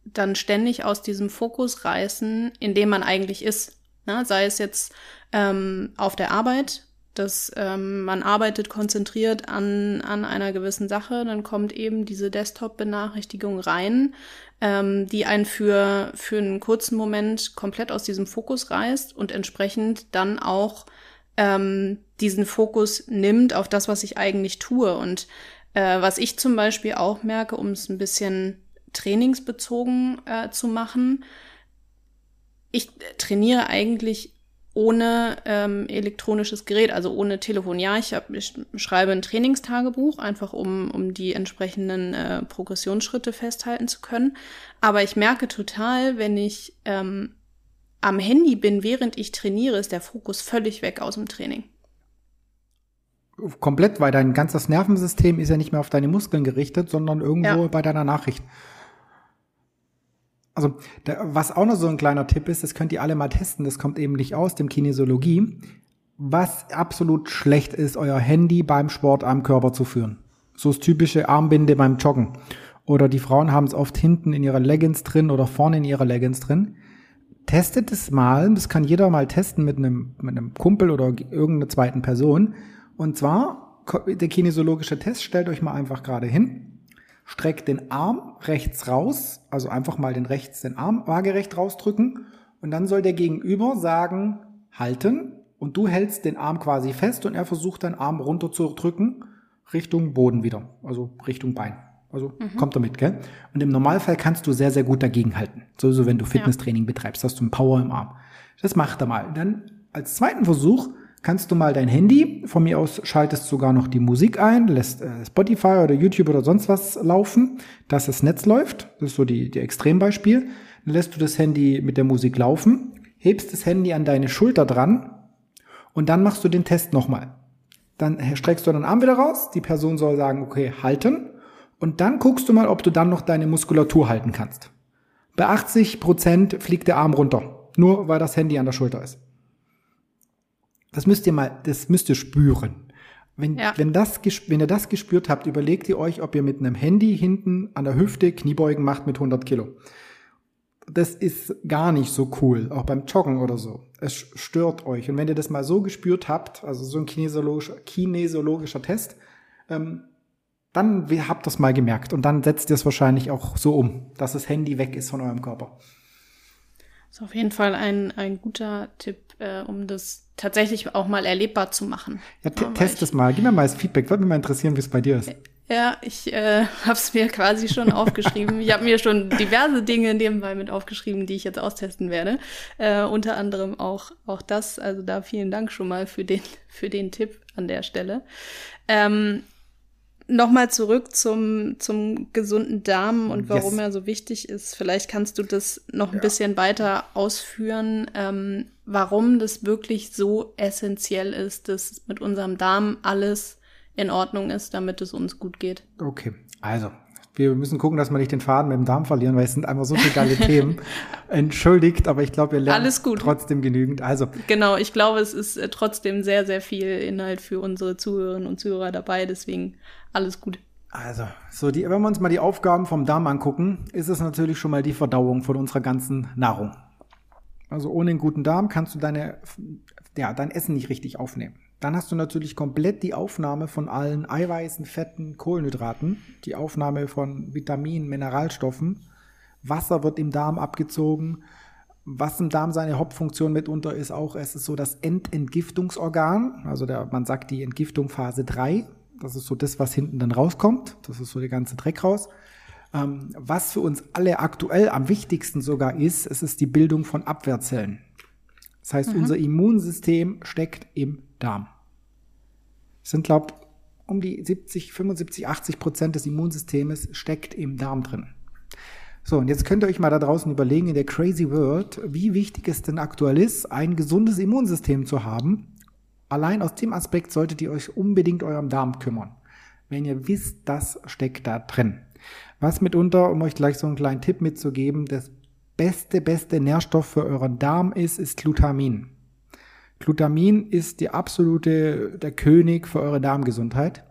dann ständig aus diesem Fokus reißen, in dem man eigentlich ist. Ne? Sei es jetzt ähm, auf der Arbeit, dass ähm, man arbeitet konzentriert an, an einer gewissen Sache, dann kommt eben diese Desktop-Benachrichtigung rein, ähm, die einen für, für einen kurzen Moment komplett aus diesem Fokus reißt und entsprechend dann auch ähm, diesen Fokus nimmt auf das, was ich eigentlich tue. Und äh, was ich zum Beispiel auch merke, um es ein bisschen trainingsbezogen äh, zu machen, ich trainiere eigentlich ohne ähm, elektronisches Gerät, also ohne Telefon. Ja, ich, hab, ich schreibe ein Trainingstagebuch, einfach um, um die entsprechenden äh, Progressionsschritte festhalten zu können. Aber ich merke total, wenn ich ähm, am Handy bin, während ich trainiere, ist der Fokus völlig weg aus dem Training. Komplett, weil dein ganzes Nervensystem ist ja nicht mehr auf deine Muskeln gerichtet, sondern irgendwo ja. bei deiner Nachricht. Also, der, was auch noch so ein kleiner Tipp ist, das könnt ihr alle mal testen, das kommt eben nicht aus dem Kinesiologie. Was absolut schlecht ist, euer Handy beim Sport am Körper zu führen. So das typische Armbinde beim Joggen. Oder die Frauen haben es oft hinten in ihrer Leggings drin oder vorne in ihrer Leggings drin testet es mal, das kann jeder mal testen mit einem, mit einem Kumpel oder irgendeiner zweiten Person. Und zwar, der kinesiologische Test, stellt euch mal einfach gerade hin, streckt den Arm rechts raus, also einfach mal den rechts den Arm waagerecht rausdrücken und dann soll der Gegenüber sagen, halten und du hältst den Arm quasi fest und er versucht deinen Arm runter zu drücken Richtung Boden wieder, also Richtung Bein. Also mhm. kommt damit, gell? Und im Normalfall kannst du sehr, sehr gut dagegenhalten. Sowieso, wenn du Fitnesstraining ja. betreibst, hast du einen Power im Arm. Das macht er mal. Dann als zweiten Versuch kannst du mal dein Handy, von mir aus schaltest sogar noch die Musik ein, lässt äh, Spotify oder YouTube oder sonst was laufen, dass das Netz läuft. Das ist so die, die Extrembeispiel. Dann lässt du das Handy mit der Musik laufen, hebst das Handy an deine Schulter dran und dann machst du den Test nochmal. Dann streckst du deinen Arm wieder raus, die Person soll sagen, okay, halten und dann guckst du mal, ob du dann noch deine Muskulatur halten kannst. Bei 80 Prozent fliegt der Arm runter. Nur weil das Handy an der Schulter ist. Das müsst ihr mal, das müsst ihr spüren. Wenn, ja. wenn, das, wenn ihr das gespürt habt, überlegt ihr euch, ob ihr mit einem Handy hinten an der Hüfte Kniebeugen macht mit 100 Kilo. Das ist gar nicht so cool, auch beim Joggen oder so. Es stört euch. Und wenn ihr das mal so gespürt habt, also so ein kinesiologischer, kinesiologischer Test, ähm, dann habt ihr es mal gemerkt und dann setzt ihr es wahrscheinlich auch so um, dass das Handy weg ist von eurem Körper. Das ist auf jeden Fall ein, ein guter Tipp, äh, um das tatsächlich auch mal erlebbar zu machen. Ja, ja test es mal. Gib mir mal das Feedback. Würde mich mal interessieren, wie es bei dir ist. Ja, ich äh, habe es mir quasi schon aufgeschrieben. Ich habe mir schon diverse Dinge nebenbei mit aufgeschrieben, die ich jetzt austesten werde. Äh, unter anderem auch, auch das. Also da vielen Dank schon mal für den, für den Tipp an der Stelle. Ähm, Nochmal zurück zum, zum gesunden Darm und warum yes. er so wichtig ist. Vielleicht kannst du das noch ein ja. bisschen weiter ausführen, ähm, warum das wirklich so essentiell ist, dass mit unserem Darm alles in Ordnung ist, damit es uns gut geht. Okay, also wir müssen gucken, dass wir nicht den Faden mit dem Darm verlieren, weil es sind einfach so viele geile Themen. Entschuldigt, aber ich glaube, wir lernen trotzdem genügend. Also genau, ich glaube, es ist äh, trotzdem sehr, sehr viel Inhalt für unsere Zuhörerinnen und Zuhörer dabei. Deswegen alles gut. Also, so die, wenn wir uns mal die Aufgaben vom Darm angucken, ist es natürlich schon mal die Verdauung von unserer ganzen Nahrung. Also ohne einen guten Darm kannst du deine, ja, dein Essen nicht richtig aufnehmen. Dann hast du natürlich komplett die Aufnahme von allen Eiweißen, Fetten, Kohlenhydraten, die Aufnahme von Vitaminen, Mineralstoffen. Wasser wird im Darm abgezogen. Was im Darm seine Hauptfunktion mitunter ist auch, es ist so das Endentgiftungsorgan. Also der, man sagt die Entgiftung Phase 3. Das ist so das, was hinten dann rauskommt. Das ist so der ganze Dreck raus. Ähm, was für uns alle aktuell am wichtigsten sogar ist, es ist die Bildung von Abwehrzellen. Das heißt, mhm. unser Immunsystem steckt im Darm. Es sind, glaube um die 70, 75, 80 Prozent des Immunsystems steckt im Darm drin. So, und jetzt könnt ihr euch mal da draußen überlegen, in der Crazy World, wie wichtig es denn aktuell ist, ein gesundes Immunsystem zu haben. Allein aus dem Aspekt solltet ihr euch unbedingt eurem Darm kümmern. wenn ihr wisst, das steckt da drin. Was mitunter, um euch gleich so einen kleinen Tipp mitzugeben, das beste, beste Nährstoff für euren Darm ist, ist Glutamin. Glutamin ist die absolute, der König für eure Darmgesundheit.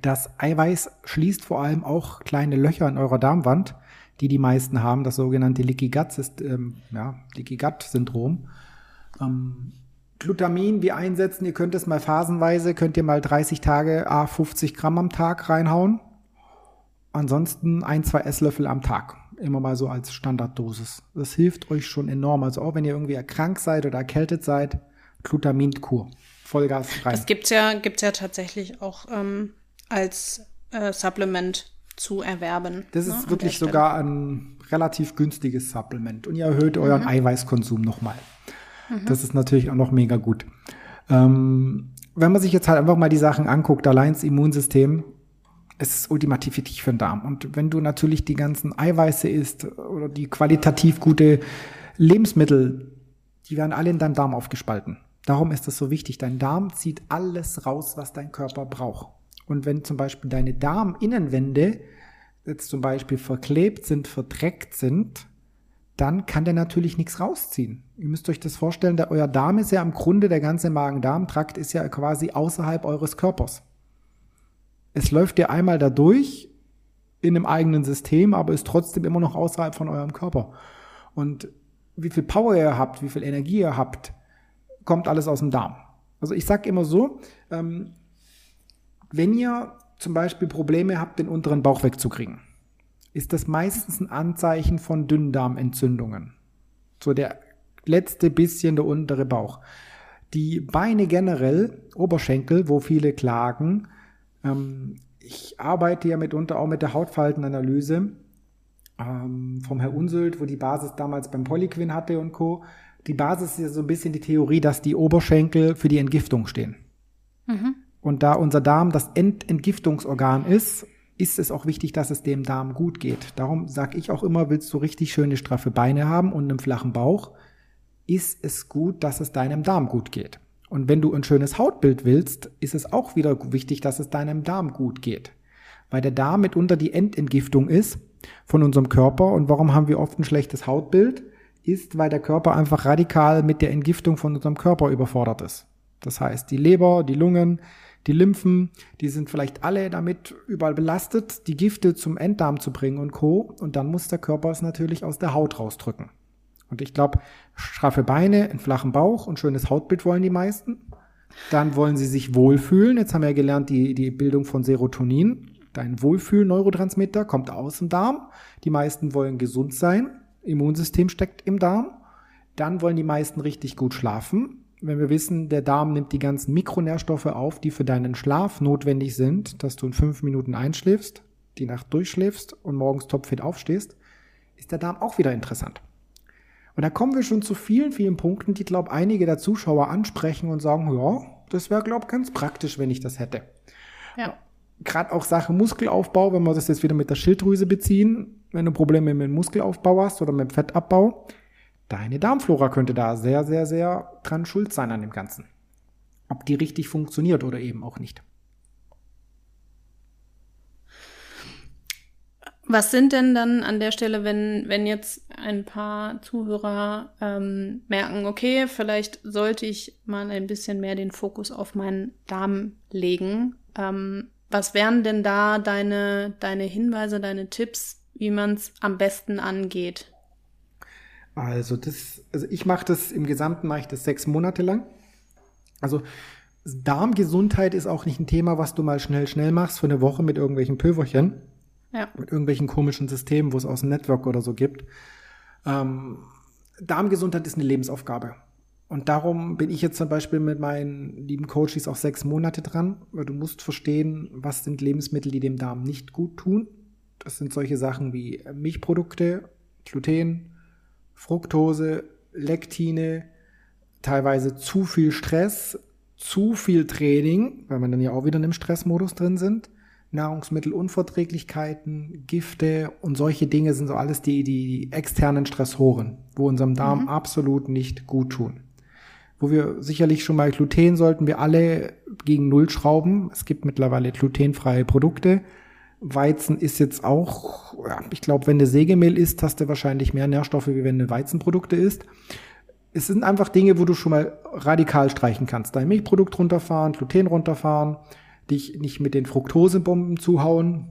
Das Eiweiß schließt vor allem auch kleine Löcher in eurer Darmwand, die die meisten haben, das sogenannte Leaky Gut, ähm, ja, Leaky Gut Syndrom. Ähm, Glutamin, wie einsetzen? Ihr könnt es mal phasenweise, könnt ihr mal 30 Tage A 50 Gramm am Tag reinhauen. Ansonsten ein, zwei Esslöffel am Tag. Immer mal so als Standarddosis. Das hilft euch schon enorm. Also auch wenn ihr irgendwie erkrankt seid oder erkältet seid, Glutaminkur. Vollgas rein. Das gibt's ja, gibt's ja tatsächlich auch ähm, als äh, Supplement zu erwerben. Das ist ne, wirklich sogar ein relativ günstiges Supplement. Und ihr erhöht euren mhm. Eiweißkonsum nochmal. Mhm. Das ist natürlich auch noch mega gut. Ähm, wenn man sich jetzt halt einfach mal die Sachen anguckt, allein das Immunsystem, es ist ultimativ wichtig für den Darm. Und wenn du natürlich die ganzen Eiweiße isst oder die qualitativ gute Lebensmittel, die werden alle in deinem Darm aufgespalten. Darum ist es so wichtig. Dein Darm zieht alles raus, was dein Körper braucht. Und wenn zum Beispiel deine Darminnenwände jetzt zum Beispiel verklebt sind, verdreckt sind, dann kann der natürlich nichts rausziehen. Ihr müsst euch das vorstellen, der, euer Darm ist ja im Grunde, der ganze Magen-Darm-Trakt ist ja quasi außerhalb eures Körpers. Es läuft ja einmal dadurch in einem eigenen System, aber ist trotzdem immer noch außerhalb von eurem Körper. Und wie viel Power ihr habt, wie viel Energie ihr habt, kommt alles aus dem Darm. Also ich sag immer so, ähm, wenn ihr zum Beispiel Probleme habt, den unteren Bauch wegzukriegen, ist das meistens ein Anzeichen von Dünndarmentzündungen. So der letzte bisschen der untere Bauch. Die Beine generell, Oberschenkel, wo viele klagen, ähm, ich arbeite ja mitunter auch mit der Hautfaltenanalyse ähm, vom Herr Unsult, wo die Basis damals beim Polyquin hatte und Co. Die Basis ist ja so ein bisschen die Theorie, dass die Oberschenkel für die Entgiftung stehen. Mhm. Und da unser Darm das Entgiftungsorgan ist, ist es auch wichtig, dass es dem Darm gut geht. Darum sage ich auch immer, willst du richtig schöne straffe Beine haben und einen flachen Bauch, ist es gut, dass es deinem Darm gut geht. Und wenn du ein schönes Hautbild willst, ist es auch wieder wichtig, dass es deinem Darm gut geht. Weil der Darm mitunter die Endentgiftung ist von unserem Körper. Und warum haben wir oft ein schlechtes Hautbild? Ist, weil der Körper einfach radikal mit der Entgiftung von unserem Körper überfordert ist. Das heißt, die Leber, die Lungen, die Lymphen, die sind vielleicht alle damit überall belastet, die Gifte zum Enddarm zu bringen und Co. Und dann muss der Körper es natürlich aus der Haut rausdrücken. Und ich glaube, straffe Beine, einen flachen Bauch und schönes Hautbild wollen die meisten. Dann wollen sie sich wohlfühlen. Jetzt haben wir ja gelernt, die, die Bildung von Serotonin. Dein Wohlfühl-Neurotransmitter kommt aus dem Darm. Die meisten wollen gesund sein. Immunsystem steckt im Darm. Dann wollen die meisten richtig gut schlafen wenn wir wissen, der Darm nimmt die ganzen Mikronährstoffe auf, die für deinen Schlaf notwendig sind, dass du in fünf Minuten einschläfst, die Nacht durchschläfst und morgens topfit aufstehst, ist der Darm auch wieder interessant. Und da kommen wir schon zu vielen, vielen Punkten, die, glaube einige der Zuschauer ansprechen und sagen, ja, das wäre, glaube ganz praktisch, wenn ich das hätte. Ja. Gerade auch Sache Muskelaufbau, wenn wir das jetzt wieder mit der Schilddrüse beziehen, wenn du Probleme mit dem Muskelaufbau hast oder mit dem Fettabbau, Deine Darmflora könnte da sehr, sehr, sehr dran schuld sein an dem Ganzen. Ob die richtig funktioniert oder eben auch nicht. Was sind denn dann an der Stelle, wenn, wenn jetzt ein paar Zuhörer ähm, merken, okay, vielleicht sollte ich mal ein bisschen mehr den Fokus auf meinen Darm legen. Ähm, was wären denn da deine, deine Hinweise, deine Tipps, wie man es am besten angeht? Also das, also ich mache das im Gesamten mache ich das sechs Monate lang. Also Darmgesundheit ist auch nicht ein Thema, was du mal schnell schnell machst für eine Woche mit irgendwelchen Pülverchen, ja. mit irgendwelchen komischen Systemen, wo es aus dem Network oder so gibt. Ähm, Darmgesundheit ist eine Lebensaufgabe. Und darum bin ich jetzt zum Beispiel mit meinen lieben Coaches auch sechs Monate dran, weil du musst verstehen, was sind Lebensmittel, die dem Darm nicht gut tun. Das sind solche Sachen wie Milchprodukte, Gluten, Fructose, Lektine, teilweise zu viel Stress, zu viel Training, weil wir dann ja auch wieder in einem Stressmodus drin sind. Nahrungsmittelunverträglichkeiten, Gifte und solche Dinge sind so alles die, die externen Stressoren, wo unserem Darm mhm. absolut nicht gut tun. wo wir sicherlich schon mal Gluten sollten wir alle gegen Null schrauben. Es gibt mittlerweile glutenfreie Produkte. Weizen ist jetzt auch, ja, ich glaube, wenn du Sägemehl isst, hast du wahrscheinlich mehr Nährstoffe, wie wenn du Weizenprodukte isst. Es sind einfach Dinge, wo du schon mal radikal streichen kannst. Dein Milchprodukt runterfahren, Gluten runterfahren, dich nicht mit den Fructosebomben zuhauen.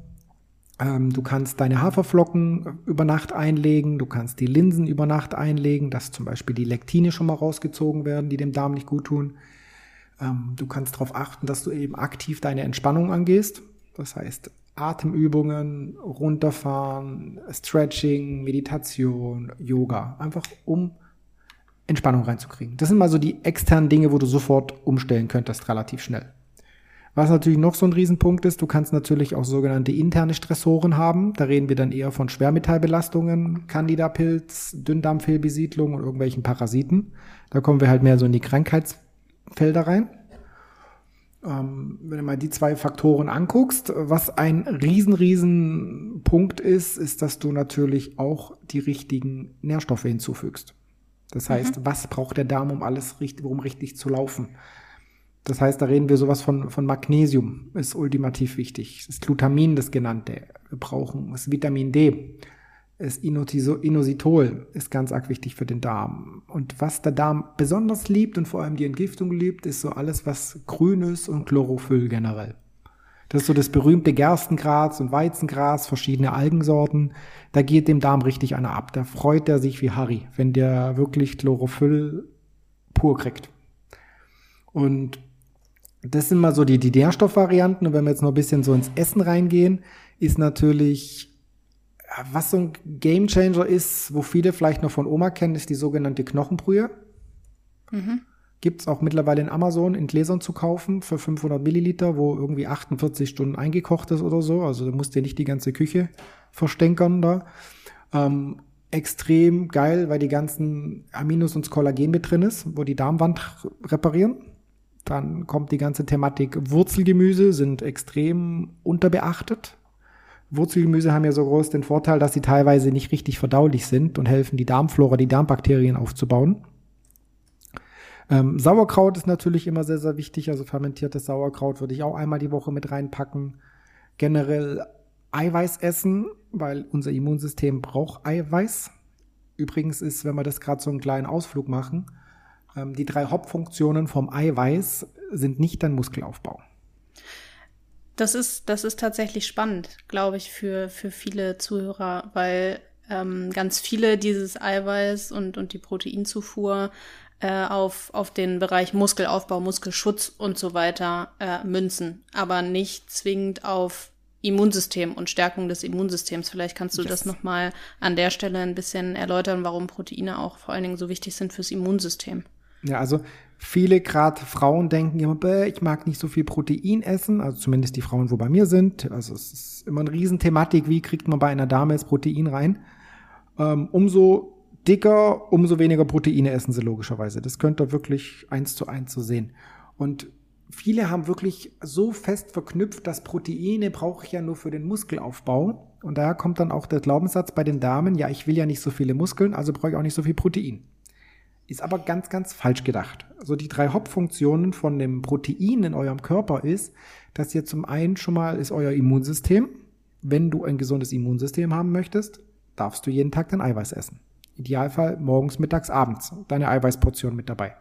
Ähm, du kannst deine Haferflocken über Nacht einlegen, du kannst die Linsen über Nacht einlegen, dass zum Beispiel die Lektine schon mal rausgezogen werden, die dem Darm nicht gut tun. Ähm, du kannst darauf achten, dass du eben aktiv deine Entspannung angehst. Das heißt, Atemübungen, runterfahren, Stretching, Meditation, Yoga. Einfach um Entspannung reinzukriegen. Das sind mal so die externen Dinge, wo du sofort umstellen könntest, relativ schnell. Was natürlich noch so ein Riesenpunkt ist, du kannst natürlich auch sogenannte interne Stressoren haben. Da reden wir dann eher von Schwermetallbelastungen, Candida-Pilz, Dünndarmfehlbesiedlung und irgendwelchen Parasiten. Da kommen wir halt mehr so in die Krankheitsfelder rein. Ähm, wenn du mal die zwei Faktoren anguckst, was ein riesen, riesen Punkt ist, ist, dass du natürlich auch die richtigen Nährstoffe hinzufügst. Das heißt, mhm. was braucht der Darm, um alles richtig, um richtig zu laufen? Das heißt, da reden wir sowas von, von Magnesium, ist ultimativ wichtig. Das Glutamin, das genannte. Wir brauchen das Vitamin D. Das Inositol ist ganz arg wichtig für den Darm. Und was der Darm besonders liebt und vor allem die Entgiftung liebt, ist so alles, was grün ist und Chlorophyll generell. Das ist so das berühmte Gerstengras und Weizengras, verschiedene Algensorten. Da geht dem Darm richtig einer ab. Da freut er sich wie Harry, wenn der wirklich Chlorophyll pur kriegt. Und das sind mal so die, die Nährstoffvarianten. Und wenn wir jetzt noch ein bisschen so ins Essen reingehen, ist natürlich, was so ein Gamechanger ist, wo viele vielleicht noch von Oma kennen, ist die sogenannte Knochenbrühe. Mhm. Gibt's auch mittlerweile in Amazon in Gläsern zu kaufen für 500 Milliliter, wo irgendwie 48 Stunden eingekocht ist oder so. Also du musst dir nicht die ganze Küche verstänkern da. Ähm, extrem geil, weil die ganzen Aminos und Kollagen mit drin ist, wo die Darmwand reparieren. Dann kommt die ganze Thematik Wurzelgemüse, sind extrem unterbeachtet. Wurzelgemüse haben ja so groß den Vorteil, dass sie teilweise nicht richtig verdaulich sind und helfen, die Darmflora, die Darmbakterien aufzubauen. Ähm, Sauerkraut ist natürlich immer sehr, sehr wichtig. Also fermentiertes Sauerkraut würde ich auch einmal die Woche mit reinpacken. Generell Eiweiß essen, weil unser Immunsystem braucht Eiweiß. Übrigens ist, wenn wir das gerade so einen kleinen Ausflug machen, ähm, die drei Hauptfunktionen vom Eiweiß sind nicht dein Muskelaufbau. Das ist, das ist tatsächlich spannend, glaube ich, für, für viele Zuhörer, weil ähm, ganz viele dieses Eiweiß und, und die Proteinzufuhr äh, auf, auf den Bereich Muskelaufbau, Muskelschutz und so weiter äh, münzen, aber nicht zwingend auf Immunsystem und Stärkung des Immunsystems. Vielleicht kannst du yes. das nochmal an der Stelle ein bisschen erläutern, warum Proteine auch vor allen Dingen so wichtig sind fürs Immunsystem. Ja, also viele gerade Frauen denken immer, ich mag nicht so viel Protein essen, also zumindest die Frauen, wo bei mir sind. Also es ist immer eine Riesenthematik, wie kriegt man bei einer Dame das Protein rein. Ähm, umso dicker, umso weniger Proteine essen sie logischerweise. Das könnt ihr wirklich eins zu eins so sehen. Und viele haben wirklich so fest verknüpft, dass Proteine brauche ich ja nur für den Muskelaufbau. Und daher kommt dann auch der Glaubenssatz bei den Damen, ja, ich will ja nicht so viele Muskeln, also brauche ich auch nicht so viel Protein. Ist aber ganz, ganz falsch gedacht. Also die drei Hauptfunktionen von dem Protein in eurem Körper ist, dass ihr zum einen schon mal ist euer Immunsystem. Wenn du ein gesundes Immunsystem haben möchtest, darfst du jeden Tag dein Eiweiß essen. Idealfall morgens, mittags, abends. Deine Eiweißportion mit dabei.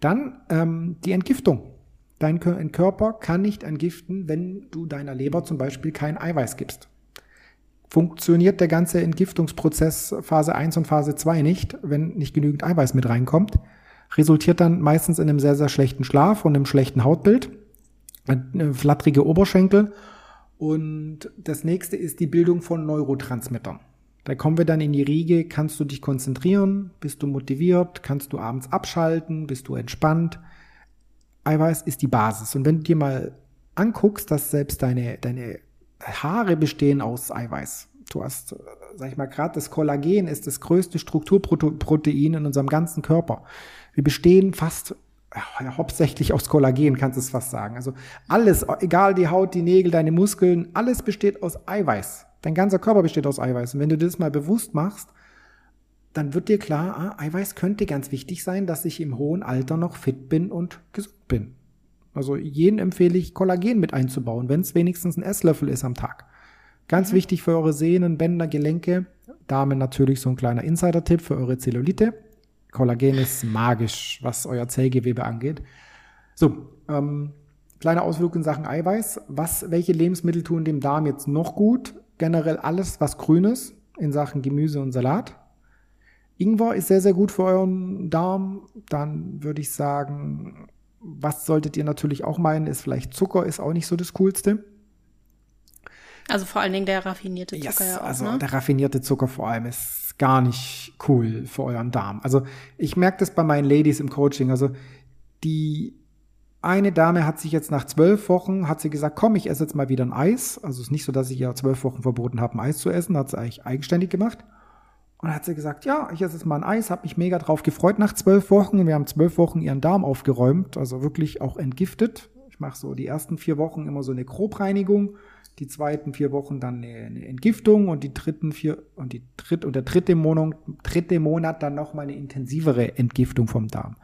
Dann ähm, die Entgiftung. Dein Körper kann nicht entgiften, wenn du deiner Leber zum Beispiel kein Eiweiß gibst funktioniert der ganze Entgiftungsprozess Phase 1 und Phase 2 nicht, wenn nicht genügend Eiweiß mit reinkommt. Resultiert dann meistens in einem sehr, sehr schlechten Schlaf und einem schlechten Hautbild, eine flatterige Oberschenkel. Und das nächste ist die Bildung von Neurotransmittern. Da kommen wir dann in die Riege, kannst du dich konzentrieren, bist du motiviert, kannst du abends abschalten, bist du entspannt. Eiweiß ist die Basis. Und wenn du dir mal anguckst, dass selbst deine, deine Haare bestehen aus Eiweiß. Du hast, äh, sag ich mal, gerade das Kollagen ist das größte Strukturprotein in unserem ganzen Körper. Wir bestehen fast ja, hauptsächlich aus Kollagen, kannst du es fast sagen. Also alles, egal die Haut, die Nägel, deine Muskeln, alles besteht aus Eiweiß. Dein ganzer Körper besteht aus Eiweiß. Und wenn du das mal bewusst machst, dann wird dir klar, ah, Eiweiß könnte ganz wichtig sein, dass ich im hohen Alter noch fit bin und gesund bin. Also jeden empfehle ich, Kollagen mit einzubauen, wenn es wenigstens ein Esslöffel ist am Tag. Ganz mhm. wichtig für eure Sehnen, Bänder, Gelenke. Dame natürlich so ein kleiner Insider-Tipp für eure Zellulite. Kollagen ist magisch, was euer Zellgewebe angeht. So, ähm, kleiner Ausflug in Sachen Eiweiß. Was, welche Lebensmittel tun dem Darm jetzt noch gut? Generell alles, was grün ist, in Sachen Gemüse und Salat. Ingwer ist sehr, sehr gut für euren Darm. Dann würde ich sagen, was solltet ihr natürlich auch meinen, ist vielleicht Zucker ist auch nicht so das Coolste. Also vor allen Dingen der raffinierte Zucker yes, ja auch, Also ne? der raffinierte Zucker vor allem ist gar nicht cool für euren Darm. Also ich merke das bei meinen Ladies im Coaching. Also die eine Dame hat sich jetzt nach zwölf Wochen, hat sie gesagt, komm, ich esse jetzt mal wieder ein Eis. Also es ist nicht so, dass ich ihr zwölf Wochen verboten habe, ein Eis zu essen. Hat sie eigentlich eigenständig gemacht. Und dann hat sie gesagt, ja, ich esse jetzt mal ein Eis, habe mich mega drauf gefreut nach zwölf Wochen. Wir haben zwölf Wochen ihren Darm aufgeräumt, also wirklich auch entgiftet. Ich mache so die ersten vier Wochen immer so eine Grobreinigung, die zweiten vier Wochen dann eine, eine Entgiftung und die dritten vier und die dritte und der dritte Monat, dritte Monat dann noch mal eine intensivere Entgiftung vom Darm.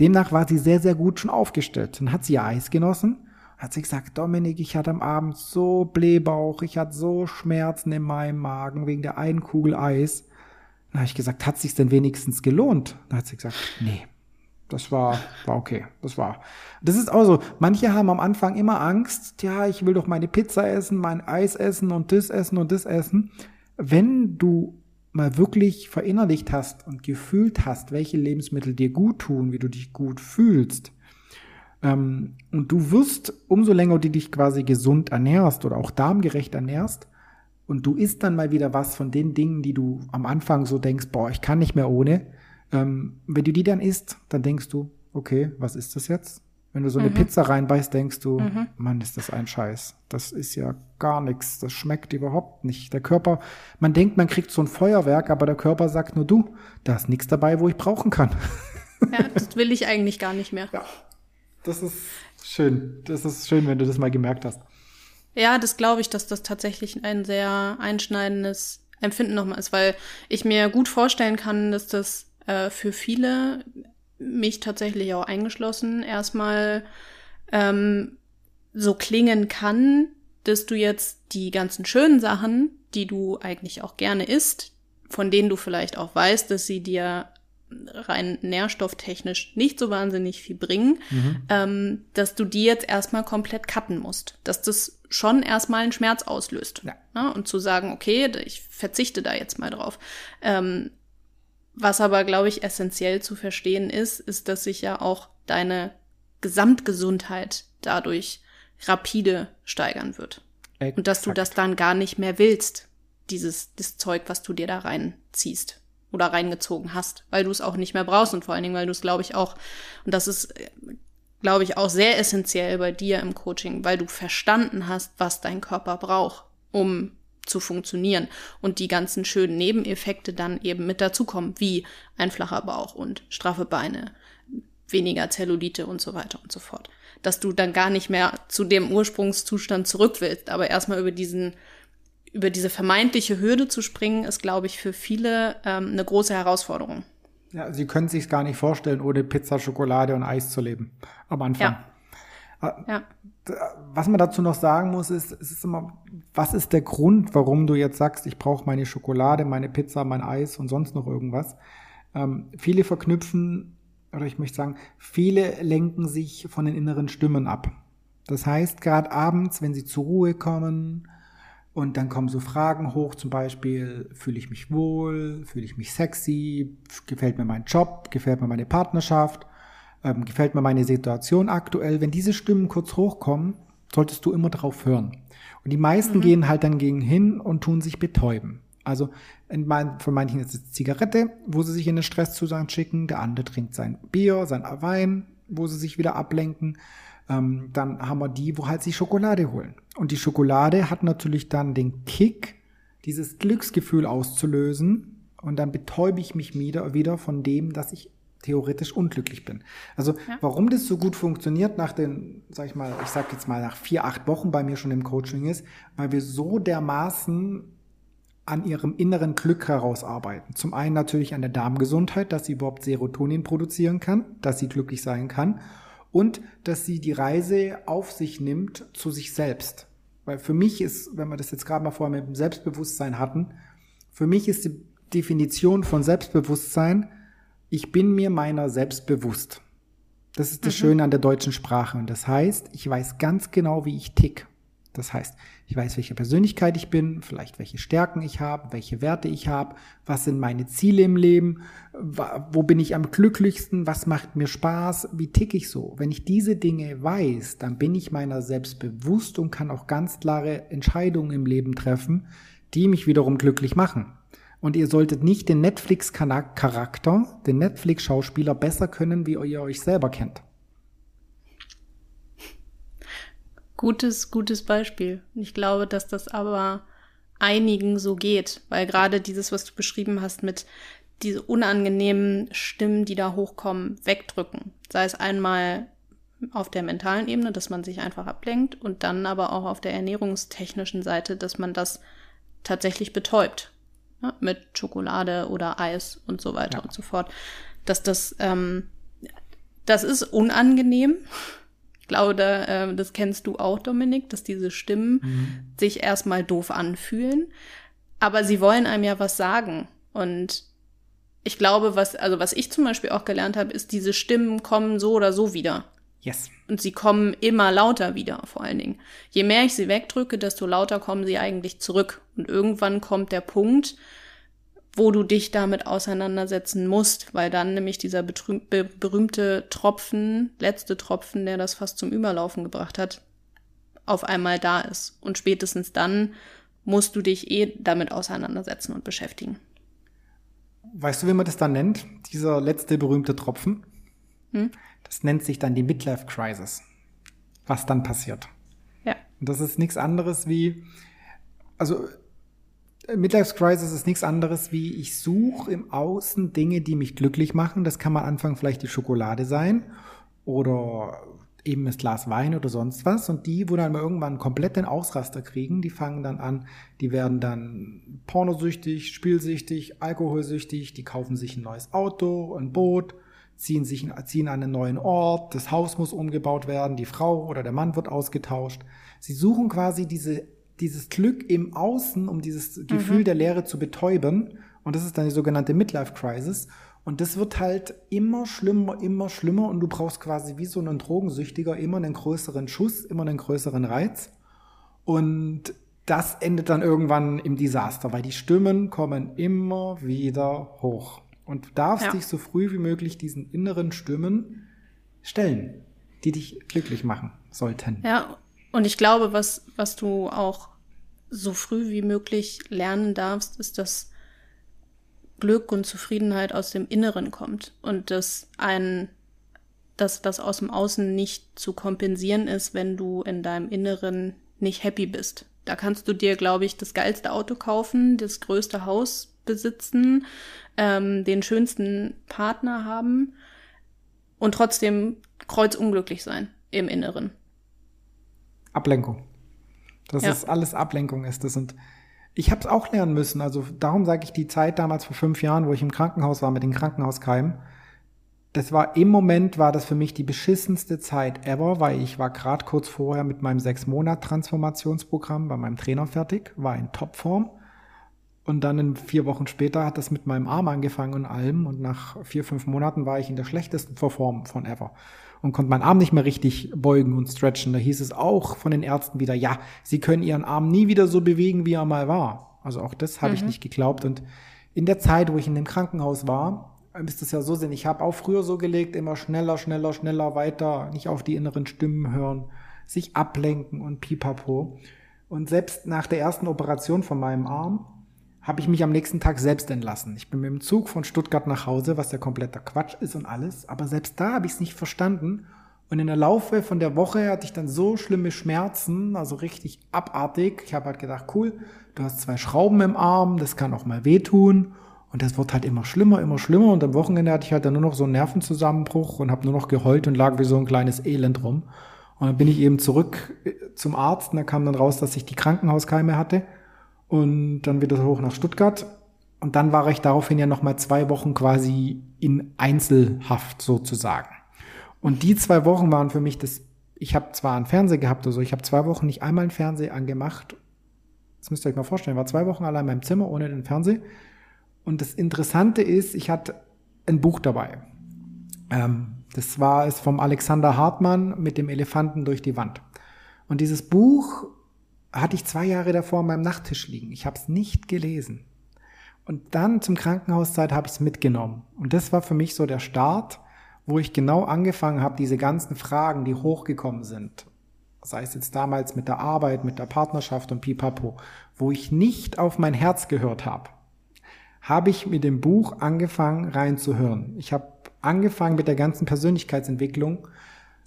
Demnach war sie sehr, sehr gut schon aufgestellt. Dann hat sie ihr Eis genossen, hat sie gesagt, Dominik, ich hatte am Abend so Blähbauch, ich hatte so Schmerzen in meinem Magen wegen der einen Kugel Eis. Dann habe ich gesagt, hat sich's denn wenigstens gelohnt? Dann hat sie gesagt, nee, das war, war okay, das war. Das ist auch so, manche haben am Anfang immer Angst, ja, ich will doch meine Pizza essen, mein Eis essen und das essen und das essen. Wenn du mal wirklich verinnerlicht hast und gefühlt hast, welche Lebensmittel dir gut tun, wie du dich gut fühlst, ähm, und du wirst, umso länger du dich quasi gesund ernährst oder auch darmgerecht ernährst, und du isst dann mal wieder was von den Dingen, die du am Anfang so denkst, boah, ich kann nicht mehr ohne. Ähm, wenn du die dann isst, dann denkst du, okay, was ist das jetzt? Wenn du so eine mhm. Pizza reinbeißt, denkst du, mhm. Mann, ist das ein Scheiß. Das ist ja gar nichts. Das schmeckt überhaupt nicht. Der Körper, man denkt, man kriegt so ein Feuerwerk, aber der Körper sagt nur du, da ist nichts dabei, wo ich brauchen kann. Ja, das will ich eigentlich gar nicht mehr. Ja, das ist schön. Das ist schön, wenn du das mal gemerkt hast. Ja, das glaube ich, dass das tatsächlich ein sehr einschneidendes Empfinden nochmal ist, weil ich mir gut vorstellen kann, dass das äh, für viele, mich tatsächlich auch eingeschlossen, erstmal ähm, so klingen kann, dass du jetzt die ganzen schönen Sachen, die du eigentlich auch gerne isst, von denen du vielleicht auch weißt, dass sie dir rein nährstofftechnisch nicht so wahnsinnig viel bringen, mhm. ähm, dass du die jetzt erstmal komplett cutten musst. Dass das schon erstmal einen Schmerz auslöst. Ja. ja und zu sagen, okay, ich verzichte da jetzt mal drauf. Ähm, was aber, glaube ich, essentiell zu verstehen ist, ist, dass sich ja auch deine Gesamtgesundheit dadurch rapide steigern wird. Exakt. Und dass du das dann gar nicht mehr willst, dieses das Zeug, was du dir da reinziehst oder reingezogen hast, weil du es auch nicht mehr brauchst und vor allen Dingen, weil du es, glaube ich, auch, und das ist, glaube ich, auch sehr essentiell bei dir im Coaching, weil du verstanden hast, was dein Körper braucht, um zu funktionieren und die ganzen schönen Nebeneffekte dann eben mit dazukommen, wie ein flacher Bauch und straffe Beine, weniger Zellulite und so weiter und so fort. Dass du dann gar nicht mehr zu dem Ursprungszustand zurück willst, aber erstmal über diesen über diese vermeintliche Hürde zu springen, ist, glaube ich, für viele ähm, eine große Herausforderung. Ja, sie können sich gar nicht vorstellen, ohne Pizza, Schokolade und Eis zu leben. Am Anfang. Ja. Äh, ja. Was man dazu noch sagen muss, ist, es ist immer, was ist der Grund, warum du jetzt sagst, ich brauche meine Schokolade, meine Pizza, mein Eis und sonst noch irgendwas? Ähm, viele verknüpfen, oder ich möchte sagen, viele lenken sich von den inneren Stimmen ab. Das heißt, gerade abends, wenn sie zur Ruhe kommen, und dann kommen so Fragen hoch, zum Beispiel, fühle ich mich wohl, fühle ich mich sexy, gefällt mir mein Job, gefällt mir meine Partnerschaft, ähm, gefällt mir meine Situation aktuell. Wenn diese Stimmen kurz hochkommen, solltest du immer drauf hören. Und die meisten mhm. gehen halt dann gegen hin und tun sich betäuben. Also mein, von manchen ist es Zigarette, wo sie sich in den Stresszustand schicken, der andere trinkt sein Bier, sein Wein, wo sie sich wieder ablenken. Ähm, dann haben wir die, wo halt sich Schokolade holen. Und die Schokolade hat natürlich dann den Kick, dieses Glücksgefühl auszulösen. Und dann betäube ich mich wieder, wieder von dem, dass ich theoretisch unglücklich bin. Also ja. warum das so gut funktioniert nach den, sag ich mal, ich sag jetzt mal nach vier, acht Wochen bei mir schon im Coaching ist, weil wir so dermaßen an ihrem inneren Glück herausarbeiten. Zum einen natürlich an der Darmgesundheit, dass sie überhaupt Serotonin produzieren kann, dass sie glücklich sein kann und dass sie die Reise auf sich nimmt zu sich selbst. Weil für mich ist, wenn wir das jetzt gerade mal vorher mit dem Selbstbewusstsein hatten, für mich ist die Definition von Selbstbewusstsein, ich bin mir meiner selbst bewusst. Das ist das mhm. Schöne an der deutschen Sprache. Und das heißt, ich weiß ganz genau, wie ich tick. Das heißt, ich weiß, welche Persönlichkeit ich bin, vielleicht welche Stärken ich habe, welche Werte ich habe, was sind meine Ziele im Leben, wo bin ich am glücklichsten, was macht mir Spaß, wie tick ich so. Wenn ich diese Dinge weiß, dann bin ich meiner selbst bewusst und kann auch ganz klare Entscheidungen im Leben treffen, die mich wiederum glücklich machen. Und ihr solltet nicht den Netflix-Charakter, den Netflix-Schauspieler besser können, wie ihr euch selber kennt. Gutes, gutes Beispiel. Ich glaube, dass das aber einigen so geht, weil gerade dieses, was du beschrieben hast mit diese unangenehmen Stimmen, die da hochkommen, wegdrücken. Sei es einmal auf der mentalen Ebene, dass man sich einfach ablenkt und dann aber auch auf der ernährungstechnischen Seite, dass man das tatsächlich betäubt. Ja, mit Schokolade oder Eis und so weiter ja. und so fort. Dass das, ähm, das ist unangenehm ich glaube, da, äh, das kennst du auch, Dominik, dass diese Stimmen mhm. sich erstmal doof anfühlen. Aber sie wollen einem ja was sagen. Und ich glaube, was, also was ich zum Beispiel auch gelernt habe, ist, diese Stimmen kommen so oder so wieder. Yes. Und sie kommen immer lauter wieder, vor allen Dingen. Je mehr ich sie wegdrücke, desto lauter kommen sie eigentlich zurück. Und irgendwann kommt der Punkt, wo du dich damit auseinandersetzen musst, weil dann nämlich dieser berühmte Tropfen, letzte Tropfen, der das fast zum Überlaufen gebracht hat, auf einmal da ist. Und spätestens dann musst du dich eh damit auseinandersetzen und beschäftigen. Weißt du, wie man das dann nennt? Dieser letzte berühmte Tropfen? Hm? Das nennt sich dann die Midlife Crisis. Was dann passiert. Ja. Und das ist nichts anderes wie, also Midlife Crisis ist nichts anderes wie ich suche im Außen Dinge, die mich glücklich machen. Das kann am Anfang vielleicht die Schokolade sein oder eben das Glas Wein oder sonst was. Und die, wo dann irgendwann komplett den Ausraster kriegen, die fangen dann an, die werden dann pornosüchtig, spielsüchtig, alkoholsüchtig, die kaufen sich ein neues Auto, ein Boot, ziehen sich, ziehen an einen neuen Ort, das Haus muss umgebaut werden, die Frau oder der Mann wird ausgetauscht. Sie suchen quasi diese dieses Glück im Außen, um dieses Gefühl mhm. der Leere zu betäuben. Und das ist dann die sogenannte Midlife Crisis. Und das wird halt immer schlimmer, immer schlimmer. Und du brauchst quasi wie so einen Drogensüchtiger immer einen größeren Schuss, immer einen größeren Reiz. Und das endet dann irgendwann im Desaster, weil die Stimmen kommen immer wieder hoch. Und du darfst ja. dich so früh wie möglich diesen inneren Stimmen stellen, die dich glücklich machen sollten. Ja, und ich glaube, was, was du auch so früh wie möglich lernen darfst, ist, dass Glück und Zufriedenheit aus dem Inneren kommt und dass ein, dass das aus dem Außen nicht zu kompensieren ist, wenn du in deinem Inneren nicht happy bist. Da kannst du dir, glaube ich, das geilste Auto kaufen, das größte Haus besitzen, ähm, den schönsten Partner haben und trotzdem kreuzunglücklich sein im Inneren. Ablenkung. Das ja. ist alles Ablenkung ist das. Und ich habe es auch lernen müssen. Also darum sage ich die Zeit damals vor fünf Jahren, wo ich im Krankenhaus war mit den Krankenhauskeimen. Das war im Moment war das für mich die beschissenste Zeit ever, weil ich war gerade kurz vorher mit meinem sechs Monat Transformationsprogramm bei meinem Trainer fertig, war in Topform. Und dann in vier Wochen später hat das mit meinem Arm angefangen und allem. Und nach vier, fünf Monaten war ich in der schlechtesten Form von ever und konnte meinen Arm nicht mehr richtig beugen und stretchen. Da hieß es auch von den Ärzten wieder, ja, sie können ihren Arm nie wieder so bewegen, wie er mal war. Also auch das habe mhm. ich nicht geglaubt. Und in der Zeit, wo ich in dem Krankenhaus war, ist es ja so sinn, ich habe auch früher so gelegt, immer schneller, schneller, schneller weiter, nicht auf die inneren Stimmen hören, sich ablenken und pipapo. Und selbst nach der ersten Operation von meinem Arm habe ich mich am nächsten Tag selbst entlassen. Ich bin mit dem Zug von Stuttgart nach Hause, was ja kompletter Quatsch ist und alles. Aber selbst da habe ich es nicht verstanden. Und in der Laufe von der Woche hatte ich dann so schlimme Schmerzen, also richtig abartig. Ich habe halt gedacht, cool, du hast zwei Schrauben im Arm, das kann auch mal wehtun. Und das wird halt immer schlimmer, immer schlimmer. Und am Wochenende hatte ich halt dann nur noch so einen Nervenzusammenbruch und habe nur noch geheult und lag wie so ein kleines Elend rum. Und dann bin ich eben zurück äh, zum Arzt und da kam dann raus, dass ich die Krankenhauskeime hatte. Und dann wieder hoch nach Stuttgart. Und dann war ich daraufhin ja nochmal zwei Wochen quasi in Einzelhaft sozusagen. Und die zwei Wochen waren für mich das, ich habe zwar einen Fernseher gehabt oder so, ich habe zwei Wochen nicht einmal einen Fernseher angemacht. Das müsst ihr euch mal vorstellen, war zwei Wochen allein in meinem Zimmer ohne den Fernseher. Und das Interessante ist, ich hatte ein Buch dabei. Ähm, das war es vom Alexander Hartmann mit dem Elefanten durch die Wand. Und dieses Buch hatte ich zwei Jahre davor an meinem Nachttisch liegen. Ich habe es nicht gelesen. Und dann zum Krankenhauszeit habe ich es mitgenommen. Und das war für mich so der Start, wo ich genau angefangen habe, diese ganzen Fragen, die hochgekommen sind, sei es jetzt damals mit der Arbeit, mit der Partnerschaft und pipapo, wo ich nicht auf mein Herz gehört habe, habe ich mit dem Buch angefangen reinzuhören. Ich habe angefangen mit der ganzen Persönlichkeitsentwicklung.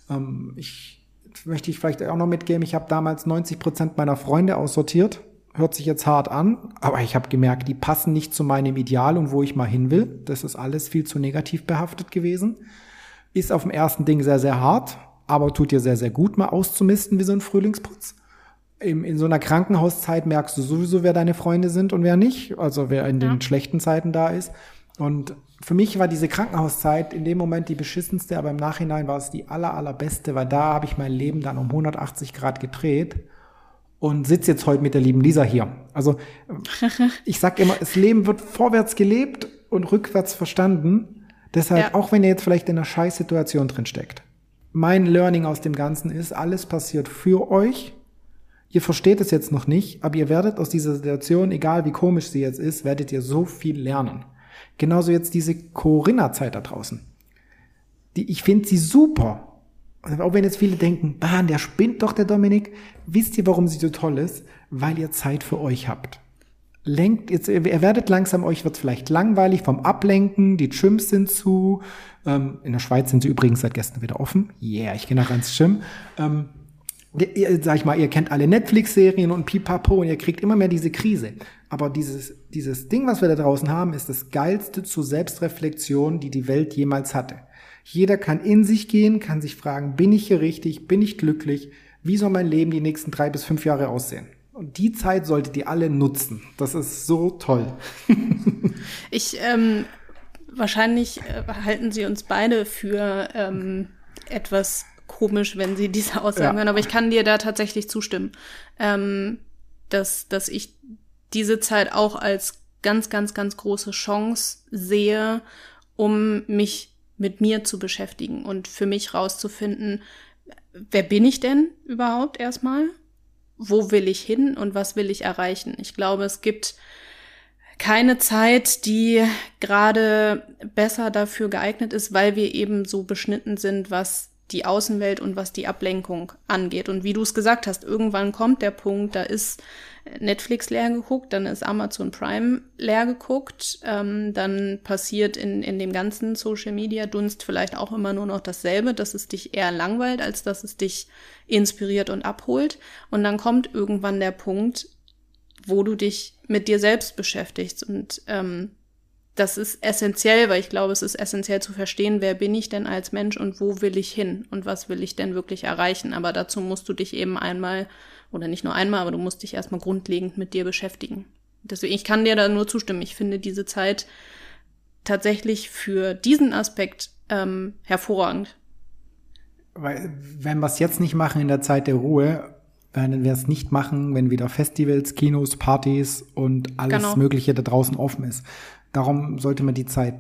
Ähm, ich möchte ich vielleicht auch noch mitgeben, ich habe damals 90 Prozent meiner Freunde aussortiert. Hört sich jetzt hart an, aber ich habe gemerkt, die passen nicht zu meinem Ideal und wo ich mal hin will. Das ist alles viel zu negativ behaftet gewesen. Ist auf dem ersten Ding sehr, sehr hart, aber tut dir sehr, sehr gut, mal auszumisten wie so ein Frühlingsputz in so einer Krankenhauszeit merkst du sowieso, wer deine Freunde sind und wer nicht, also wer in den schlechten Zeiten da ist. Und für mich war diese Krankenhauszeit in dem Moment die beschissenste, aber im Nachhinein war es die aller, allerbeste, weil da habe ich mein Leben dann um 180 Grad gedreht und sitze jetzt heute mit der lieben Lisa hier. Also ich sag immer, das Leben wird vorwärts gelebt und rückwärts verstanden. Deshalb, ja. auch wenn ihr jetzt vielleicht in einer Scheißsituation drin steckt. Mein Learning aus dem Ganzen ist, alles passiert für euch Ihr versteht es jetzt noch nicht, aber ihr werdet aus dieser Situation, egal wie komisch sie jetzt ist, werdet ihr so viel lernen. Genauso jetzt diese Corinna-Zeit da draußen. Die, ich finde sie super. Auch wenn jetzt viele denken, Bahn, der spinnt doch der Dominik. Wisst ihr, warum sie so toll ist? Weil ihr Zeit für euch habt. Lenkt jetzt, ihr werdet langsam, euch wird vielleicht langweilig vom Ablenken, die Gyms sind zu. Ähm, in der Schweiz sind sie übrigens seit gestern wieder offen. Yeah, ich gehe nach ganz Gym. Ähm, ihr, sag ich mal, ihr kennt alle Netflix-Serien und pipapo und ihr kriegt immer mehr diese Krise. Aber dieses, dieses Ding, was wir da draußen haben, ist das geilste zur Selbstreflexion, die die Welt jemals hatte. Jeder kann in sich gehen, kann sich fragen, bin ich hier richtig, bin ich glücklich, wie soll mein Leben die nächsten drei bis fünf Jahre aussehen? Und die Zeit solltet ihr alle nutzen. Das ist so toll. ich, ähm, wahrscheinlich äh, halten sie uns beide für ähm, etwas komisch, wenn sie diese Aussagen ja. hören, aber ich kann dir da tatsächlich zustimmen, ähm, dass, dass ich diese Zeit auch als ganz, ganz, ganz große Chance sehe, um mich mit mir zu beschäftigen und für mich rauszufinden, wer bin ich denn überhaupt erstmal? Wo will ich hin und was will ich erreichen? Ich glaube, es gibt keine Zeit, die gerade besser dafür geeignet ist, weil wir eben so beschnitten sind, was die Außenwelt und was die Ablenkung angeht. Und wie du es gesagt hast, irgendwann kommt der Punkt, da ist Netflix leer geguckt, dann ist Amazon Prime leer geguckt, ähm, dann passiert in, in dem ganzen Social Media Dunst vielleicht auch immer nur noch dasselbe, dass es dich eher langweilt, als dass es dich inspiriert und abholt. Und dann kommt irgendwann der Punkt, wo du dich mit dir selbst beschäftigst und ähm, das ist essentiell, weil ich glaube, es ist essentiell zu verstehen, wer bin ich denn als Mensch und wo will ich hin und was will ich denn wirklich erreichen. Aber dazu musst du dich eben einmal, oder nicht nur einmal, aber du musst dich erstmal grundlegend mit dir beschäftigen. Deswegen, ich kann dir da nur zustimmen. Ich finde diese Zeit tatsächlich für diesen Aspekt ähm, hervorragend. Weil, wenn wir es jetzt nicht machen in der Zeit der Ruhe, werden wir es nicht machen, wenn wieder Festivals, Kinos, Partys und alles genau. Mögliche da draußen offen ist. Darum sollte man die Zeit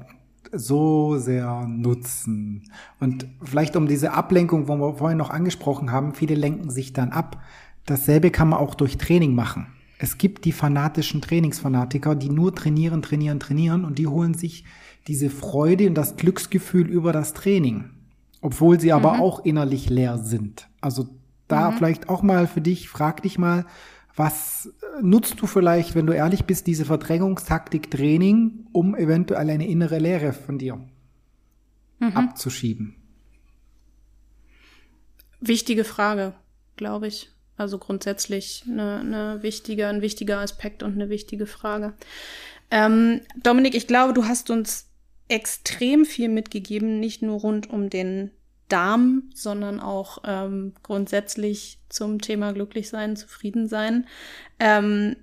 so sehr nutzen. Und vielleicht um diese Ablenkung, wo wir vorhin noch angesprochen haben, viele lenken sich dann ab. Dasselbe kann man auch durch Training machen. Es gibt die fanatischen Trainingsfanatiker, die nur trainieren, trainieren, trainieren und die holen sich diese Freude und das Glücksgefühl über das Training, obwohl sie aber mhm. auch innerlich leer sind. Also da mhm. vielleicht auch mal für dich, frag dich mal, was äh, nutzt du vielleicht, wenn du ehrlich bist, diese Verdrängungstaktik Training, um eventuell eine innere Leere von dir mhm. abzuschieben? Wichtige Frage, glaube ich. Also grundsätzlich eine, eine wichtige, ein wichtiger Aspekt und eine wichtige Frage. Ähm, Dominik, ich glaube, du hast uns extrem viel mitgegeben, nicht nur rund um den Darm, sondern auch ähm, grundsätzlich zum Thema Glücklichsein, Zufriedensein. Ähm,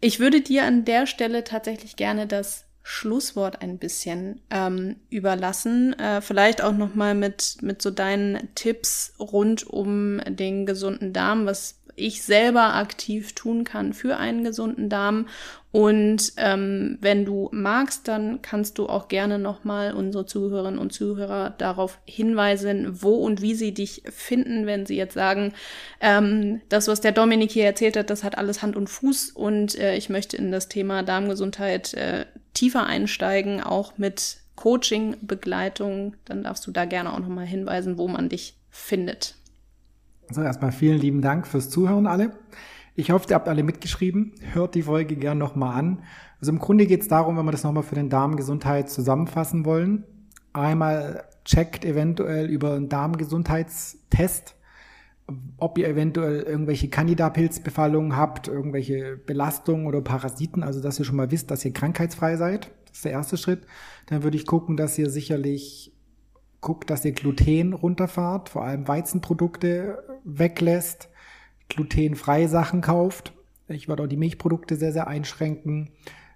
Ich würde dir an der Stelle tatsächlich gerne das Schlusswort ein bisschen ähm, überlassen. Äh, vielleicht auch noch mal mit mit so deinen Tipps rund um den gesunden Darm, was ich selber aktiv tun kann für einen gesunden Darm. Und ähm, wenn du magst, dann kannst du auch gerne nochmal unsere Zuhörerinnen und Zuhörer darauf hinweisen, wo und wie sie dich finden, wenn sie jetzt sagen, ähm, das, was der Dominik hier erzählt hat, das hat alles Hand und Fuß und äh, ich möchte in das Thema Darmgesundheit äh, tiefer einsteigen, auch mit Coaching, Begleitung, dann darfst du da gerne auch nochmal hinweisen, wo man dich findet. So, erstmal vielen lieben Dank fürs Zuhören alle. Ich hoffe, ihr habt alle mitgeschrieben. Hört die Folge gern nochmal an. Also im Grunde geht es darum, wenn wir das nochmal für den Darmgesundheit zusammenfassen wollen. Einmal checkt eventuell über einen Darmgesundheitstest, ob ihr eventuell irgendwelche Candida-Pilzbefallungen habt, irgendwelche Belastungen oder Parasiten, also dass ihr schon mal wisst, dass ihr krankheitsfrei seid. Das ist der erste Schritt. Dann würde ich gucken, dass ihr sicherlich guckt, dass ihr Gluten runterfahrt, vor allem Weizenprodukte weglässt, glutenfreie Sachen kauft. Ich würde auch die Milchprodukte sehr, sehr einschränken.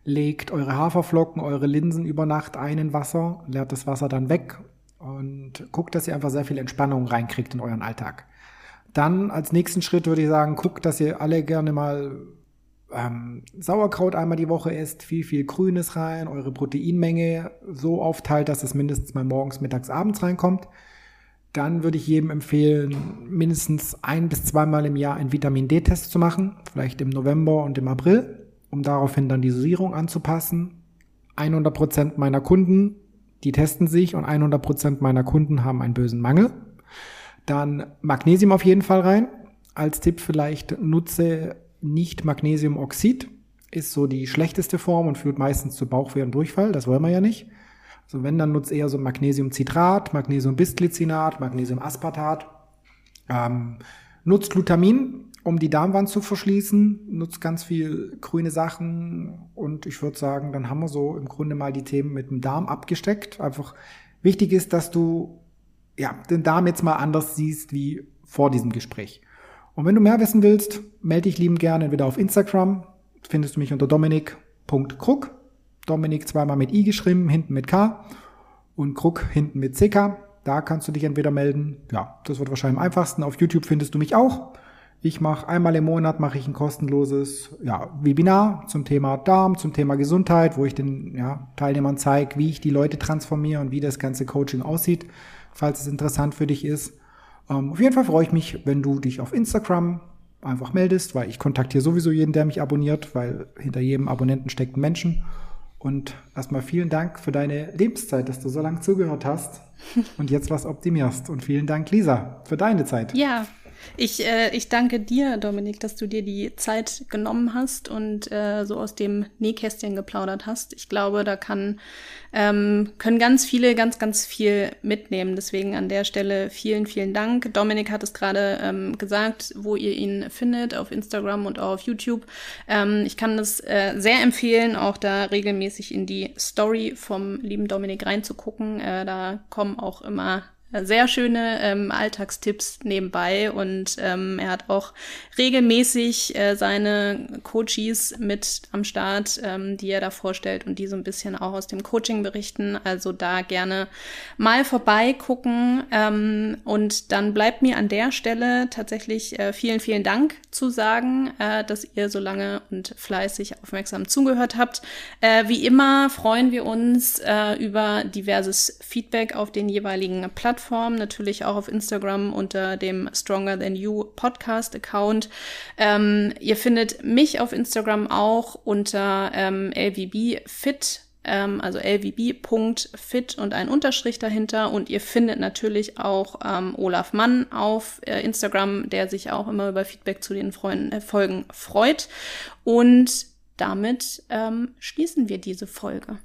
Legt eure Haferflocken, eure Linsen über Nacht ein in Wasser, leert das Wasser dann weg und guckt, dass ihr einfach sehr viel Entspannung reinkriegt in euren Alltag. Dann als nächsten Schritt würde ich sagen, guckt, dass ihr alle gerne mal ähm, Sauerkraut einmal die Woche esst, viel, viel Grünes rein, eure Proteinmenge so aufteilt, dass es mindestens mal morgens, mittags, abends reinkommt. Dann würde ich jedem empfehlen, mindestens ein bis zweimal im Jahr einen Vitamin D-Test zu machen, vielleicht im November und im April, um daraufhin dann die Dosierung anzupassen. 100 Prozent meiner Kunden, die testen sich und 100 Prozent meiner Kunden haben einen bösen Mangel. Dann Magnesium auf jeden Fall rein. Als Tipp vielleicht nutze nicht Magnesiumoxid ist so die schlechteste Form und führt meistens zu Bauchweh und Durchfall. Das wollen wir ja nicht. Also wenn, dann nutzt eher so Magnesiumcitrat, Magnesiumbisglycinat, Magnesiumaspartat. Ähm, nutzt Glutamin, um die Darmwand zu verschließen. Nutzt ganz viel grüne Sachen. Und ich würde sagen, dann haben wir so im Grunde mal die Themen mit dem Darm abgesteckt. Einfach wichtig ist, dass du ja, den Darm jetzt mal anders siehst wie vor diesem Gespräch. Und wenn du mehr wissen willst, melde dich liebend gerne entweder auf Instagram, findest du mich unter dominik.krug, Dominik zweimal mit i geschrieben, hinten mit k und Krug hinten mit ck. Da kannst du dich entweder melden. Ja, das wird wahrscheinlich am einfachsten. Auf YouTube findest du mich auch. Ich mache einmal im Monat mache ich ein kostenloses ja, Webinar zum Thema Darm, zum Thema Gesundheit, wo ich den ja, Teilnehmern zeige, wie ich die Leute transformiere und wie das ganze Coaching aussieht, falls es interessant für dich ist. Ähm, auf jeden Fall freue ich mich, wenn du dich auf Instagram einfach meldest, weil ich kontaktiere sowieso jeden, der mich abonniert, weil hinter jedem Abonnenten steckt ein Menschen. Und erstmal vielen Dank für deine Lebenszeit, dass du so lange zugehört hast und jetzt was optimierst. Und vielen Dank, Lisa, für deine Zeit. Ja, ich, äh, ich danke dir, Dominik, dass du dir die Zeit genommen hast und äh, so aus dem Nähkästchen geplaudert hast. Ich glaube, da kann, ähm, können ganz viele ganz, ganz viel mitnehmen. Deswegen an der Stelle vielen, vielen Dank. Dominik hat es gerade ähm, gesagt, wo ihr ihn findet, auf Instagram und auch auf YouTube. Ähm, ich kann das äh, sehr empfehlen, auch da regelmäßig in die Story vom lieben Dominik reinzugucken. Äh, da kommen auch immer sehr schöne ähm, Alltagstipps nebenbei und ähm, er hat auch regelmäßig äh, seine Coaches mit am Start, ähm, die er da vorstellt und die so ein bisschen auch aus dem Coaching berichten. Also da gerne mal vorbeigucken ähm, und dann bleibt mir an der Stelle tatsächlich äh, vielen, vielen Dank zu sagen, äh, dass ihr so lange und fleißig aufmerksam zugehört habt. Äh, wie immer freuen wir uns äh, über diverses Feedback auf den jeweiligen Plattformen Plattformen, natürlich auch auf Instagram unter dem Stronger Than You Podcast Account. Ähm, ihr findet mich auf Instagram auch unter ähm, lvbfit ähm, also lvb.fit und ein Unterstrich dahinter. Und ihr findet natürlich auch ähm, Olaf Mann auf äh, Instagram, der sich auch immer über Feedback zu den Freunden, äh, Folgen freut. Und damit ähm, schließen wir diese Folge.